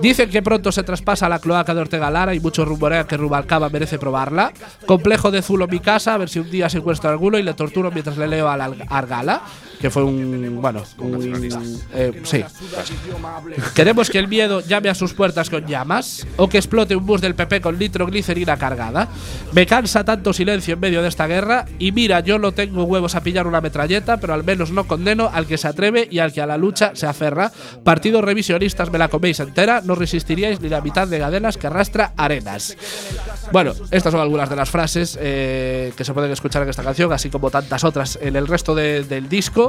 dicen que pronto se traspasa la cloaca de Ortega Lara y muchos rumorean que Rubalcaba merece probarla, complejo de Zulo mi casa, a ver si un día secuestro a alguno y le torturo mientras le leo Al- Argala, que fue un, bueno, un, eh, sí, Queremos que el miedo llame a sus puertas con llamas o que explote un bus del PP con nitroglicerina cargada. Me cansa tanto silencio en medio de esta guerra y mira, yo no tengo huevos a pillar una metralleta, pero al menos no condeno al que se atreve y al que a la lucha se aferra. Partidos revisionistas me la coméis entera, no resistiríais ni la mitad de cadenas que arrastra arenas. Bueno, estas son algunas de las frases eh, que se pueden escuchar en esta canción, así como tantas otras en el resto de- del disco.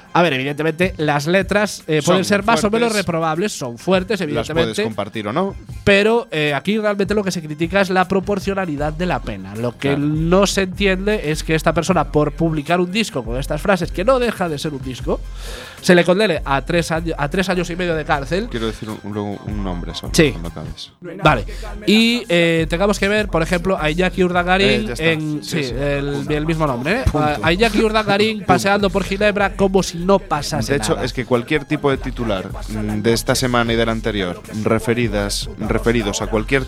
A ver, evidentemente, las letras eh, pueden ser más o menos reprobables, son fuertes, Las puedes evidentemente. compartir o no. Pero eh, aquí realmente lo que se critica es la proporcionalidad de la pena. Lo que Claro. no se entiende es que esta persona, por publicar un disco con estas frases, que no deja de ser un disco, se le condene a tres, años, a tres años y medio de cárcel. Quiero decir un, luego un nombre solo Sí. cuando acabes. Vale. Y eh, tengamos que ver, por ejemplo, a Iñaki Eh, Urdangarín ya está. en. Sí, Sí, sí. El, el mismo nombre, ¿eh? A, Iñaki Urdangarín paseando por Ginebra como si no pasase De hecho, nada. es que cualquier tipo de titular mm, de esta semana y de la anterior, referidas, referidos a cualquier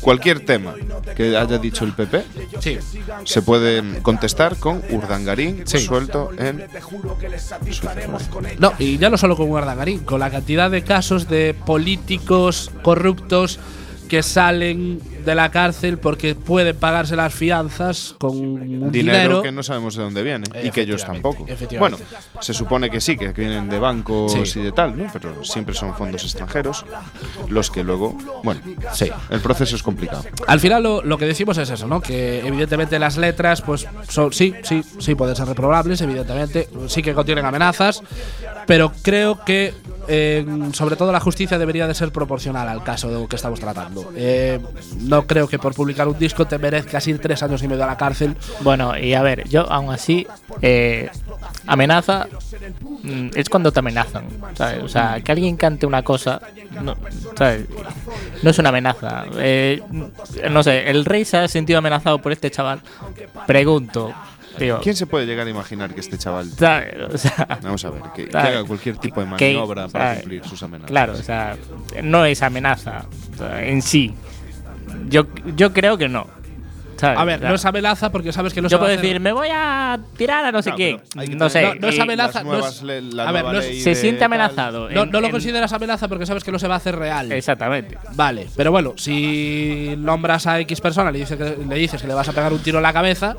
cualquier tema que haya dicho el PP, Sí. se puede contestar con Urdangarín Sí. suelto en No, y ya no solo con Urdangarín, con la cantidad de casos de políticos corruptos que salen de la cárcel porque pueden pagarse las fianzas con un dinero, dinero. que no sabemos de dónde viene y que ellos tampoco. efectivamente. Bueno, se supone que sí, que vienen de bancos Sí. y de tal, ¿no? Pero siempre son fondos extranjeros los que luego, bueno, Sí. el proceso es complicado. Al final lo, lo que decimos es eso, ¿no? Que evidentemente las letras, pues son, sí, sí, sí pueden ser reprobables, evidentemente, sí que contienen amenazas, pero creo que eh, sobre todo la justicia debería de ser proporcional al caso de lo que estamos tratando. Eh, no creo que por publicar un disco te merezcas ir tres años y medio a la cárcel. Bueno, y a ver, yo aún así, eh, amenaza mm, es cuando te amenazan. ¿sabes? O sea, que alguien cante una cosa, no, ¿sabes? no es una amenaza. Eh, no sé, el rey se ha sentido amenazado por este chaval. Pregunto, tío. ¿Quién se puede llegar a imaginar que este chaval ¿sabes? O sea, Vamos a ver, que, que haga cualquier tipo de Que- maniobra para ¿sabes? cumplir sus amenazas. Claro, o sea, no es amenaza en sí. Yo, yo creo que no. ¿sabes? A ver, no es amenaza porque sabes que no se yo va a puedo hacer- decir, me voy a tirar a no sé No, qué. pero hay que No sé. tener- No, no es y- amenaza, Las no nuevas es- le- la a ver, nueva no es- ley se de siente tal. amenazado. No, en- no lo en- consideras amenaza porque sabes que no se va a hacer real. Exactamente. Vale, pero bueno, si nombras a X persona, le dices, que, le dices que le vas a pegar un tiro en la cabeza,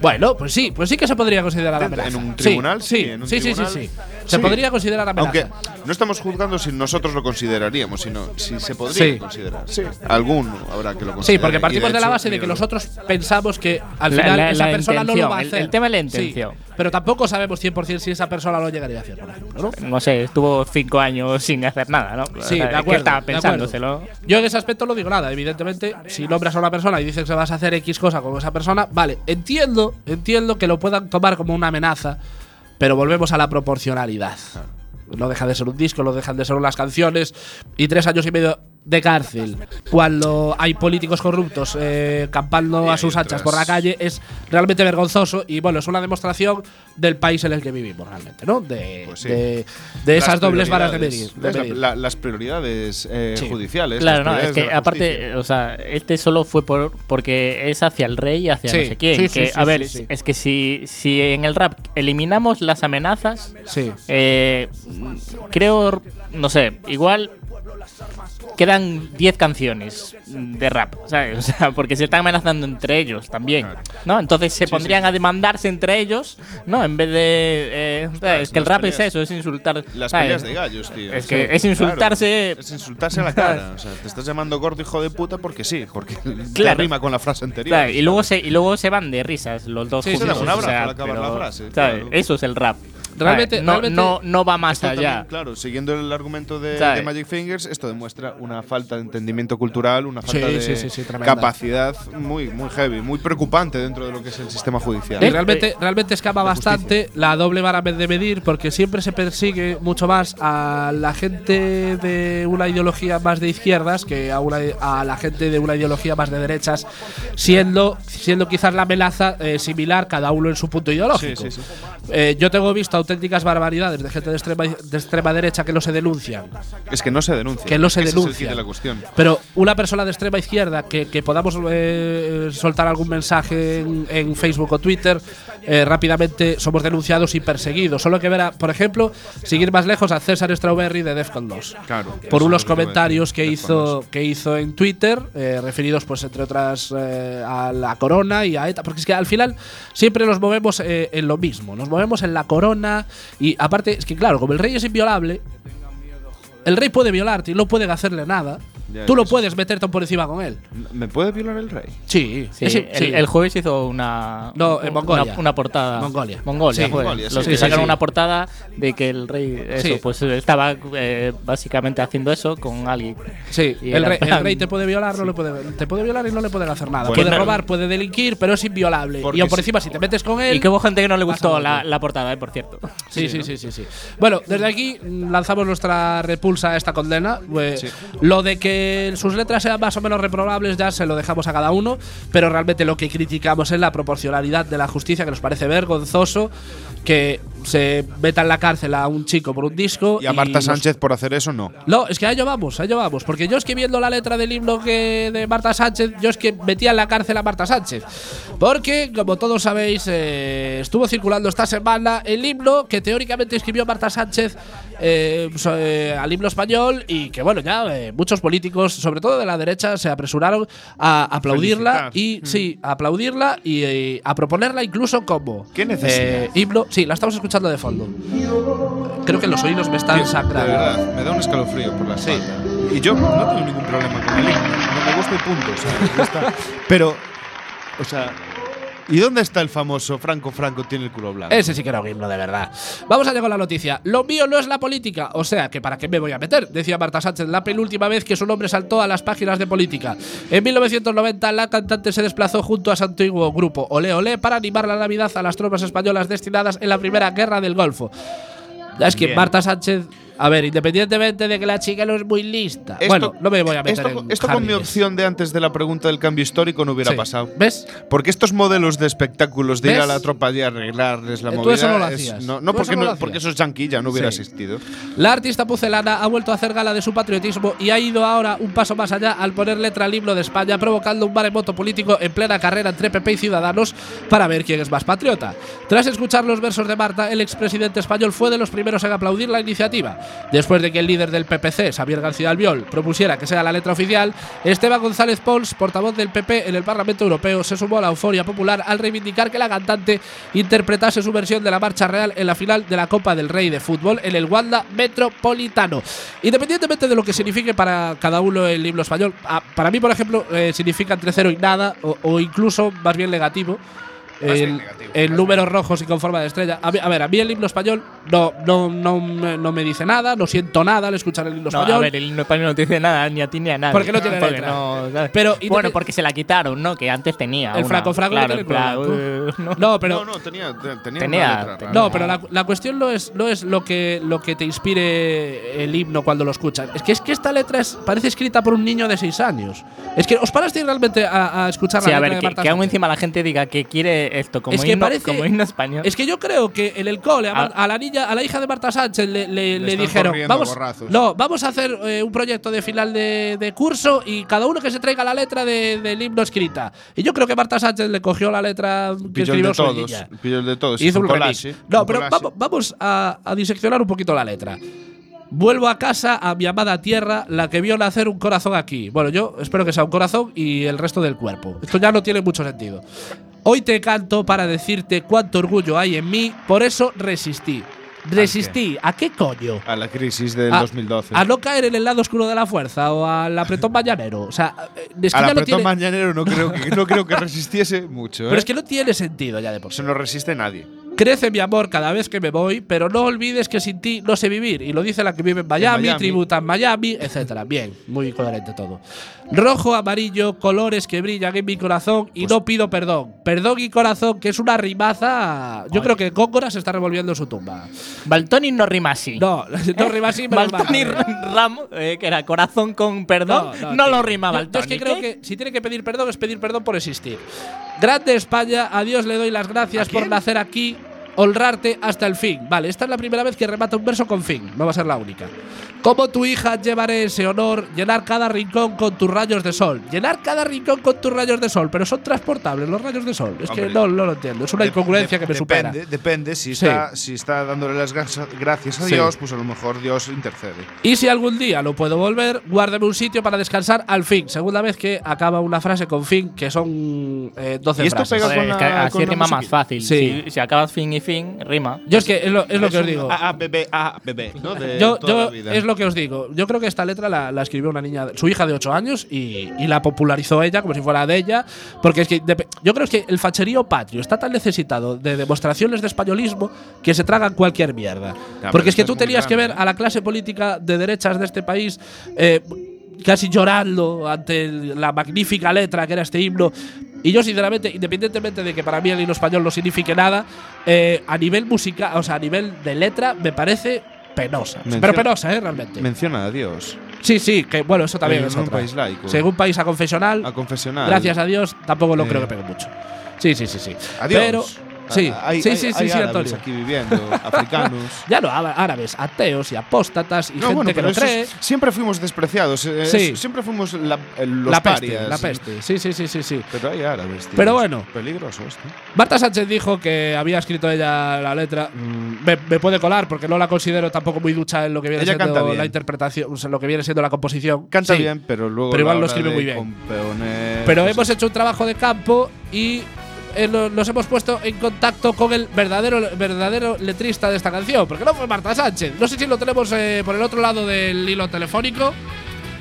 bueno, pues sí, pues sí que se podría considerar En- amenaza. en un tribunal, sí, sí, en un sí, sí, sí, tribunal, sí. Se sí. podría considerar amenaza. Aunque no estamos juzgando si nosotros lo consideraríamos, sino si se podría Sí. considerar. Sí. Alguno habrá que lo considere. Sí, porque partimos de, la base de que nosotros pensamos que al final la- esa la persona no lo va a intención, el- hacer. el tema es la Sí, intención. Pero tampoco sabemos 100% si esa persona lo llegaría a hacer, por ejemplo, ¿no? No sé, estuvo cinco años sin hacer nada, ¿no? Sí, O sea, de ¿qué acuerdo. estaba de pensándoselo? acuerdo. Yo en ese aspecto no digo nada. Evidentemente, si nombras a una persona y dices que vas a hacer X cosa con esa persona, vale, entiendo, entiendo que lo puedan tomar como una amenaza, pero volvemos a la proporcionalidad. No deja de ser un disco, no dejan de ser unas canciones y tres años y medio de cárcel cuando hay políticos corruptos eh, campando a sus anchas por la calle es realmente vergonzoso y bueno, es una demostración del país en el que vivimos realmente, ¿no? De, Pues sí. de, de esas dobles varas de medir. de la- medir. la- las prioridades eh, Sí. judiciales. Claro, no, es que aparte, o sea, este solo fue por porque es hacia el rey y hacia Sí, no sé quién. sí, sí, que, sí, a ver, sí, sí. es que si, si en el rap eliminamos las amenazas, Sí. eh, creo, no sé, igual quedan 10 canciones de rap, ¿sabes? O sea, porque se están amenazando entre ellos también, ¿no? Entonces se pondrían a demandarse entre ellos, ¿no? En vez de... eh, o sea, Claro, es que el rap es peleas- eso, es insultar... Las ¿sabes? peleas de gallos, tío. Es que es insultarse- Claro, es insultarse a la cara. O sea, te estás llamando gordo hijo de puta porque sí, porque te Claro. rima con la frase anterior. Claro, y luego se y luego se van de risas los dos Sí, se juntos. dan un abrazo o sea, al acabar pero, la frase. Eso es el rap. Realmente, no, realmente no, no va más allá. también, claro, siguiendo el argumento de, de Magic Fingers, esto demuestra una falta de entendimiento cultural, una falta Sí, de sí, sí, capacidad muy, muy heavy, muy preocupante dentro de lo que es el sistema judicial. Y realmente, realmente escapa bastante la doble vara de medir porque siempre se persigue mucho más a la gente de una ideología más de izquierdas que a, una, a la gente de una ideología más de derechas, siendo, siendo quizás la amenaza eh, similar cada uno en su punto ideológico. Sí, sí, sí. Eh, yo tengo visto auténticas barbaridades de gente de extrema, de extrema derecha que no se denuncian. Es que no se denuncia. Que no se denuncia. la cuestión. Pero una persona de extrema izquierda que, que podamos eh, soltar algún mensaje en, en Facebook o Twitter, eh, rápidamente somos denunciados y perseguidos. Solo que ver, a, por ejemplo, seguir más lejos a César Strawberry de Defcon 2. Claro. Por unos comentarios que hizo, que hizo en Twitter, eh, referidos, pues, entre otras, eh, a la corona y a ETA. Porque es que al final siempre nos movemos en lo mismo. Nos movemos en la corona. Y aparte, es que claro, como el rey es inviolable, el rey puede violarte y no puede hacerle nada. Ya, Tú no eso puedes meterte por encima con él. ¿Me puede violar el rey? Sí, Sí, el, sí. el jueves hizo una, No, en Mongolia. una, portada. Mongolia. Mongolia, Sí, fue. Mongolia, sí. Los Sí, que sí, sacaron sí. una portada de que el rey eso, Sí. pues estaba eh, básicamente haciendo eso con alguien. Sí, Y el rey, el rey te puede violar, no le puede, te puede violar y no le pueden hacer nada. Bueno, puede robar, puede delinquir, pero es inviolable. Y por encima, si te metes con él. Y que hubo gente que no le gustó la, la portada, eh, por cierto. Sí, sí, sí, sí, sí. Bueno, desde aquí lanzamos nuestra repulsa a esta condena. Eh, Lo de que sus letras sean más o menos reprobables ya se lo dejamos a cada uno, pero realmente lo que criticamos es la proporcionalidad de la justicia, que nos parece vergonzoso que se meta en la cárcel a un chico por un disco. Y a Marta Sánchez por hacer eso, no. No, es que a ello vamos, a ello vamos. Porque yo es que viendo la letra del himno que de Marta Sánchez, yo es que metía en la cárcel a Marta Sánchez. Porque, como todos sabéis, eh, estuvo circulando esta semana el himno que teóricamente escribió Marta Sánchez eh, eh, al himno español y que, bueno, ya eh, muchos políticos, sobre todo de la derecha, se apresuraron a aplaudirla Felicitar. y, sí, a aplaudirla y a proponerla incluso como ¿Qué necesidad? himno. Sí, la estamos escuchando de fondo. Creo que los oídos me están Tío, de verdad, me da un escalofrío por la Sí. espalda. Y yo no tengo ningún problema con el himno. No me gusta y punto. o sea, está. Pero, o sea, ¿y dónde está el famoso Franco Franco tiene el culo blanco? Ese sí que era un himno de verdad. Vamos allá con la noticia. Lo mío no es la política. O sea, que para qué me voy a meter, decía Marta Sánchez la penúltima vez que su nombre saltó a las páginas de política. En 1990, la cantante se desplazó junto a su antiguo grupo Olé Olé para animar la Navidad a las tropas españolas destinadas en la Primera Guerra del Golfo. Es que Bien. Marta Sánchez. A ver, independientemente de que la chica no es muy lista. Esto- bueno, no me voy a meter Esto, en esto con mi opción de antes de la pregunta del cambio histórico no hubiera Sí. pasado. ¿Ves? Porque estos modelos de espectáculos de ir ¿Ves? a la tropa y arreglarles la tú movida. eso no lo es- hacías. no, no, Tú porque, eso no no porque eso es yanquilla, no hubiera Sí. existido. La artista pucelana ha vuelto a hacer gala de su patriotismo y ha ido ahora un paso más allá al poner letra al himno de España, provocando un maremoto político en plena carrera entre PP y Ciudadanos para ver quién es más patriota. Tras escuchar los versos de Marta, el expresidente español fue de los primeros en aplaudir la iniciativa. Después de que el líder del PPC, Xavier García Albiol, propusiera que sea la letra oficial, Esteban González Pons, portavoz del PP en el Parlamento Europeo, se sumó a la euforia popular al reivindicar que la cantante interpretase su versión de la marcha real en la final de la Copa del Rey de fútbol en el Wanda Metropolitano. Independientemente de lo que signifique para cada uno el himno español, a- para mí, por ejemplo, eh, significa entre cero y nada, o incluso más bien negativo. En, en números rojos y con forma de estrella. A, mí- a ver, a mí el himno español no, no, no, me- no me dice nada, no siento nada al escuchar el himno No, español. a ver, el himno español no te dice nada ni a ti ni a nadie. Porque no tiene Porque letra. no. Pero bueno, porque se la quitaron, ¿no? Que antes tenía. el Franco Franco claro, culo eh, blanco. no. No, pero. no, no, tenía, te- tenía, Tenía- una letra. No, pero la, la cuestión no es, no es lo, que, lo que te inspire el himno cuando lo escuchas. Es que, es que esta letra es, parece escrita por un niño de 6 años. Es que os parasteis realmente a, a escuchar Sí, la a ver, de que, Marta que aún encima la gente diga que quiere esto como, Es que himno, parece- como himno español. Es que yo creo que en el cole a, Ah. a la niña, a la hija de Marta Sánchez le, le- le están dijeron, vamos, borrazos". no, vamos a hacer eh, un proyecto de final de, de curso y cada uno que se traiga la letra de- del himno escrita. Y yo creo que Marta Sánchez le cogió la letra que Pilló el escribió de su todos. niña. De todos. Y hizo un remix. No, un pero vamos a, a diseccionar un poquito la letra. Vuelvo a casa, a mi amada tierra, la que vio nacer un corazón aquí. Bueno, yo espero que sea un corazón y el resto del cuerpo. Esto ya no tiene mucho sentido. Hoy te canto para decirte cuánto orgullo hay en mí, por eso resistí. Resistí. ¿A qué coño? A la crisis del A- 2012. A no caer en el lado oscuro de la fuerza o al apretón mañanero. O sea, eh, es que Al apretón tiene, mañanero no creo que, no creo que resistiese mucho. ¿eh? Pero es que no tiene sentido ya de por sí. Eso no resiste nadie. Crece mi amor cada vez que me voy, pero no olvides que sin ti no sé vivir. Y lo dice la que vive en Miami, Miami. tributa en Miami, etcétera. Bien, muy coherente todo. Rojo, amarillo, colores que brillan en mi corazón y no pido perdón. Perdón y corazón, que es una rimaza. Yo creo que Góngora se está revolviendo en su tumba. Baltoni no rima así. No, no rima así, Baltoni. Ramos, eh, que era corazón con perdón, no, lo rima Baltoni. Yo es que creo que si tiene que pedir perdón es pedir perdón por existir. Grande España, a Dios le doy las gracias por nacer aquí, honrarte hasta el fin. Vale, esta es la primera vez que remata un verso con fin, no va a ser la única. Como tu hija llevaré ese honor, llenar cada rincón con tus rayos de sol. Llenar cada rincón con tus rayos de sol, pero son transportables los rayos de sol. Es que no, no lo entiendo, es una incongruencia que me supera. Depende, depende. Si, Sí. está, si está dándole las gra- gracias a Sí. Dios, pues a lo mejor Dios intercede. Y si algún día no puedo volver, guárdame un sitio para descansar al fin. Segunda vez que acaba una frase con fin, que son eh, 12 ¿Y esto frases. pega con es que la- así con la rima más fácil. Sí. Si, si acabas fin y fin, rima. Yo es que es lo, es lo que os digo. A, A, B, B, A, B, B, ¿no? De Yo, toda yo la vida. es lo que os digo. Yo creo que esta letra la, la escribió una niña, su hija de 8 años, y, y la popularizó ella como si fuera de ella. Porque es que yo creo que el facherío patrio está tan necesitado de demostraciones de españolismo que se tragan cualquier mierda. pero porque es que tú es tenías que ver grande, a la clase política de derechas de este país. eh, casi llorando ante la magnífica letra que era este himno. Y yo, sinceramente, independientemente de que para mí el himno español no signifique nada, eh, a nivel musical, o sea, a nivel de letra, me parece penosa. Menciona- Pero penosa, ¿eh? Realmente. Menciona a Dios. sí, sí, que bueno, eso también es un otra. país laico. Según país a confesional, A confesional. gracias a Dios, tampoco lo Eh. creo que pegue mucho. Sí, sí, sí, sí. Adiós. Pero, sí, Ah, hay- sí, hay- sí, sí, hay sí, árabes Antonio. aquí viviendo, africanos. Ya no, árabes, ateos y apóstatas y No, gente bueno, que eso cree. es- siempre fuimos despreciados. eh, Sí. es- Siempre fuimos la, eh, los La peste, parias. la peste. Sí, sí, sí, sí, sí. Pero hay árabes, tío. Pero Es bueno. Peligroso esto. Marta Sánchez dijo que había escrito ella la letra. Mm, Me, me puede colar porque no la considero tampoco muy ducha en lo que viene Ella siendo la interpretación, o sea, lo que viene siendo la composición. Canta Sí. bien, pero luego. Pero igual lo escribe muy bien. componer, Pero hemos hecho un trabajo de campo y eh, hemos puesto en contacto con el verdadero, verdadero letrista de esta canción, porque no fue Marta Sánchez. No sé si lo tenemos eh, por el otro lado del hilo telefónico.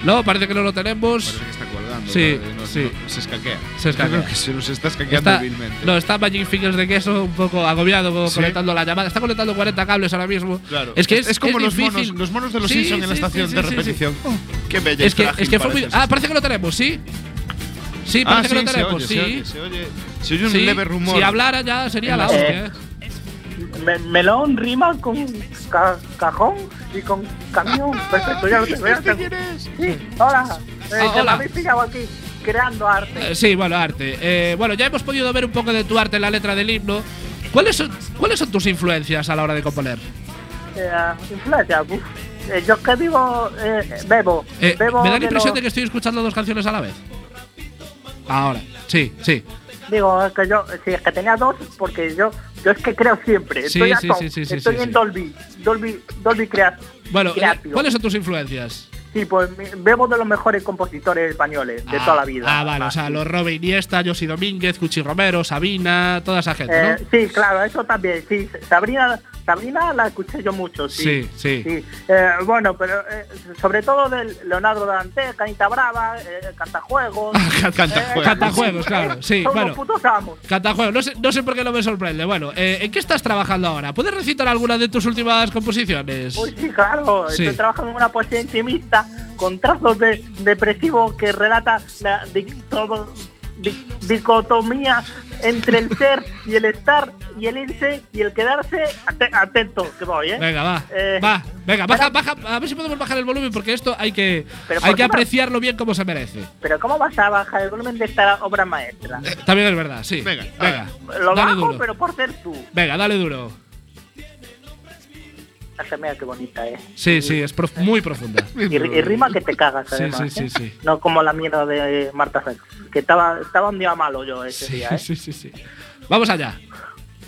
No, parece que no lo tenemos. Parece que está colgando. Sí, ¿no? Sí. no- se escaquea. Se escaquea. Yo creo que se nos está escaqueando Está, vilmente. no, está Magic Fingers de queso un poco agobiado Sí. conectando la llamada. Está conectando 40 cables ahora mismo. Claro. Es que es, como los, difícil. monos, los monos de los Sí, Simpsons en la sí, estación sí, de sí, sí, repetición. sí. Oh, qué bella Es que, es que fue muy. Ah, parece que lo tenemos, ¿sí? Sí, Ah, parece sí, que lo tenemos, oye, sí. se oye, se oye, se oye un Sí, leve rumor. Si hablara ya sería la Eh, hostia. ¿eh? Me- melón rima con ca- cajón y con camión. Perfecto, ya lo tengo. Tengo. Sí, hola. Eh, Ah, hola. me pillado aquí creando arte. Eh, sí, bueno, arte. Eh, bueno, ya hemos podido ver un poco de tu arte en la letra del himno. ¿Cuáles son, ¿Cuáles son tus influencias a la hora de componer? Eh, influencia. uf. Eh, yo que vivo, eh, bebo. Eh, bebo me da la de impresión lo- de que estoy escuchando dos canciones a la vez. Ahora, sí, sí. Digo, es que yo, sí, es que tenía dos, porque yo, yo es que creo siempre. Estoy, sí, sí, sí, en. Dolby, Dolby, Dolby Crea- Bueno, eh, Creatio. ¿cuáles son tus influencias? Sí, pues bebo de los mejores compositores españoles de Ah, toda la vida. Ah, vale, o sea, los Robe Iniesta, Josi Domínguez, Cuchi Romero, Sabina, toda esa gente, Eh, ¿no? sí, claro, eso también. Sí, Sabrina, Sabrina la escuché yo mucho. Sí, Sí, sí. Eh, bueno, pero eh, sobre todo de Leonardo Dante, Canita Brava, eh, Cantajuegos. Cantajuegos. Cantajuegos, claro, sí, Son bueno. putos amos. Cantajuegos, no sé, no sé por qué no me sorprende. Bueno, eh, ¿en qué estás trabajando ahora? ¿Puedes recitar alguna de tus últimas composiciones? Pues sí, claro. Sí. Estoy trabajando en una poesía intimista con trazos de depresivo que relata la dicto- dicotomía entre el ser y el estar y el irse y el quedarse. Ate- atento, que voy, ¿eh? Venga, va. Eh, va, venga, baja, pero- baja. A ver si podemos bajar el volumen porque esto hay que, hay ¿por que apreciarlo bien como se merece. Pero ¿cómo vas a bajar el volumen de esta obra maestra? Eh, también es verdad, sí. Venga, venga. Lo dale bajo, duro. pero por ser tú. Venga, dale duro. Mira qué bonita, ¿eh? Sí, sí, es prof- muy profunda. Y, ri- y rima que te cagas, Sí, además. sí, sí, ¿eh? sí. No como la mierda de Marta Sánchez, que estaba, estaba un día malo yo ese Sí, día, ¿eh? sí, sí, sí. Vamos allá.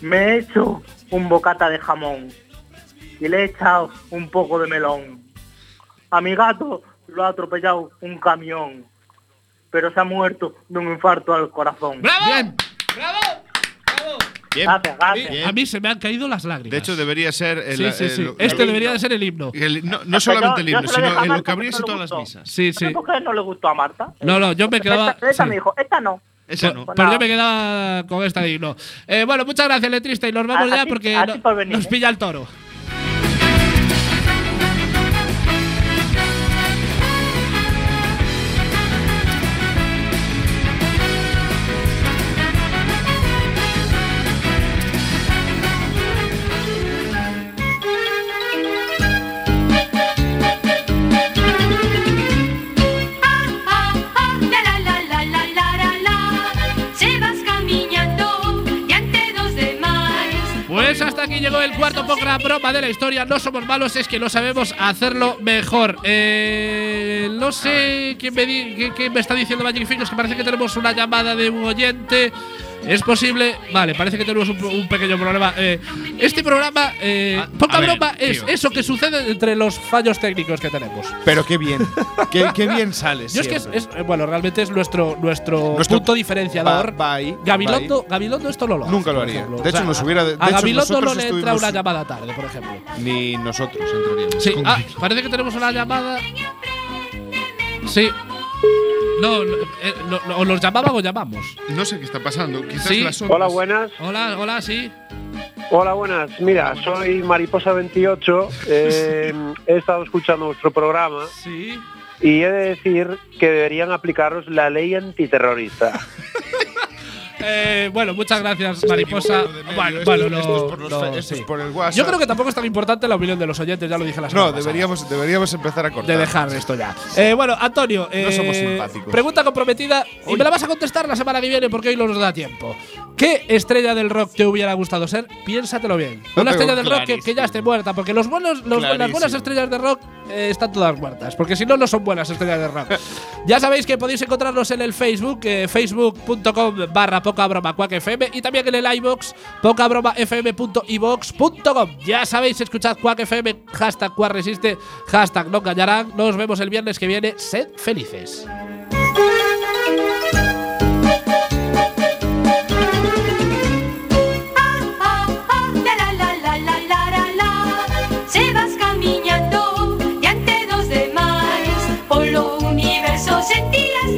Me he hecho un bocata de jamón y le he echado un poco de melón. A mi gato lo ha atropellado un camión, pero se ha muerto de un infarto al corazón. ¡Bravo! Bien. ¡Bravo! ¡Bravo! Bien. Gracias, A mí, gracias. a mí se me han caído las lágrimas. De hecho, debería ser. El, Sí, sí, sí. el- Este el- debería de ser el himno. el- no, solamente el himno, sino lo que abriese no le todas las misas. Sí, sí. ¿Sabes por qué no le gustó a Marta? No, no, yo me quedaba. Esta, esta sí. me dijo, esta no. Esa no. Pues nada. yo me quedaba con esta digno. Eh, bueno, muchas gracias, letrista, y nos vamos A- ya porque a no- ti por venir, nos eh. pilla el toro. Hasta aquí llegó el cuarto poca broma de la historia. No somos malos, es que no sabemos hacerlo mejor. Eh, no sé quién me, di- qué- qué me está diciendo Magic Fingers, que parece que tenemos una llamada de un oyente. Es posible. Vale, parece que tenemos un, un pequeño problema. Eh, este programa, eh, A- poca a ver, broma, es tío. eso que sucede entre los fallos técnicos que tenemos. Pero qué bien. qué, qué bien sales. Yo es que es, es- bueno, realmente es nuestro, nuestro, Nuestro- punto diferenciador. Ahí, Gabilondo, Gabilondo esto no lo hace. Nunca lo haría. De hecho, nos hubiera- de a hecho, Gabilondo no le entra una llamada tarde, por ejemplo. Ni nosotros entraríamos. Sí, ah, parece que tenemos una llamada. Sí. No, eh, no, o los llamaban o llamamos. No sé qué está pasando. Quizás Sí. las ondas. Hola, buenas. Hola, hola, sí. Hola, buenas. Mira, soy Mariposa28. eh, he estado escuchando vuestro programa Sí. y he de decir que deberían aplicaros la ley antiterrorista. Eh, bueno, muchas gracias, Mariposa. Bueno, bueno, esto no, es por los no, fe- esto sí. es por el WhatsApp. Yo creo que tampoco es tan importante la opinión de los oyentes, ya lo dije la semana No, pasada. deberíamos, deberíamos empezar a cortar. de dejar esto ya. Eh, bueno, Antonio, eh, somos simpáticos. pregunta comprometida y me la vas a contestar la semana que viene porque hoy no nos da tiempo. ¿Qué estrella del rock te hubiera gustado ser? Piénsatelo bien. Una estrella del rock que, que ya esté muerta, porque los buenos, los- las buenas estrellas de rock eh, están todas muertas, porque si no, no son buenas estrellas de rock. ya sabéis que podéis encontrarnos en el Facebook, eh, facebook.com barra poca broma FM y también en el iBox poca broma. Ya sabéis, escuchad cuac FM, hashtag cuac resiste, hashtag no callarán. Nos vemos el viernes que viene. Sed felices.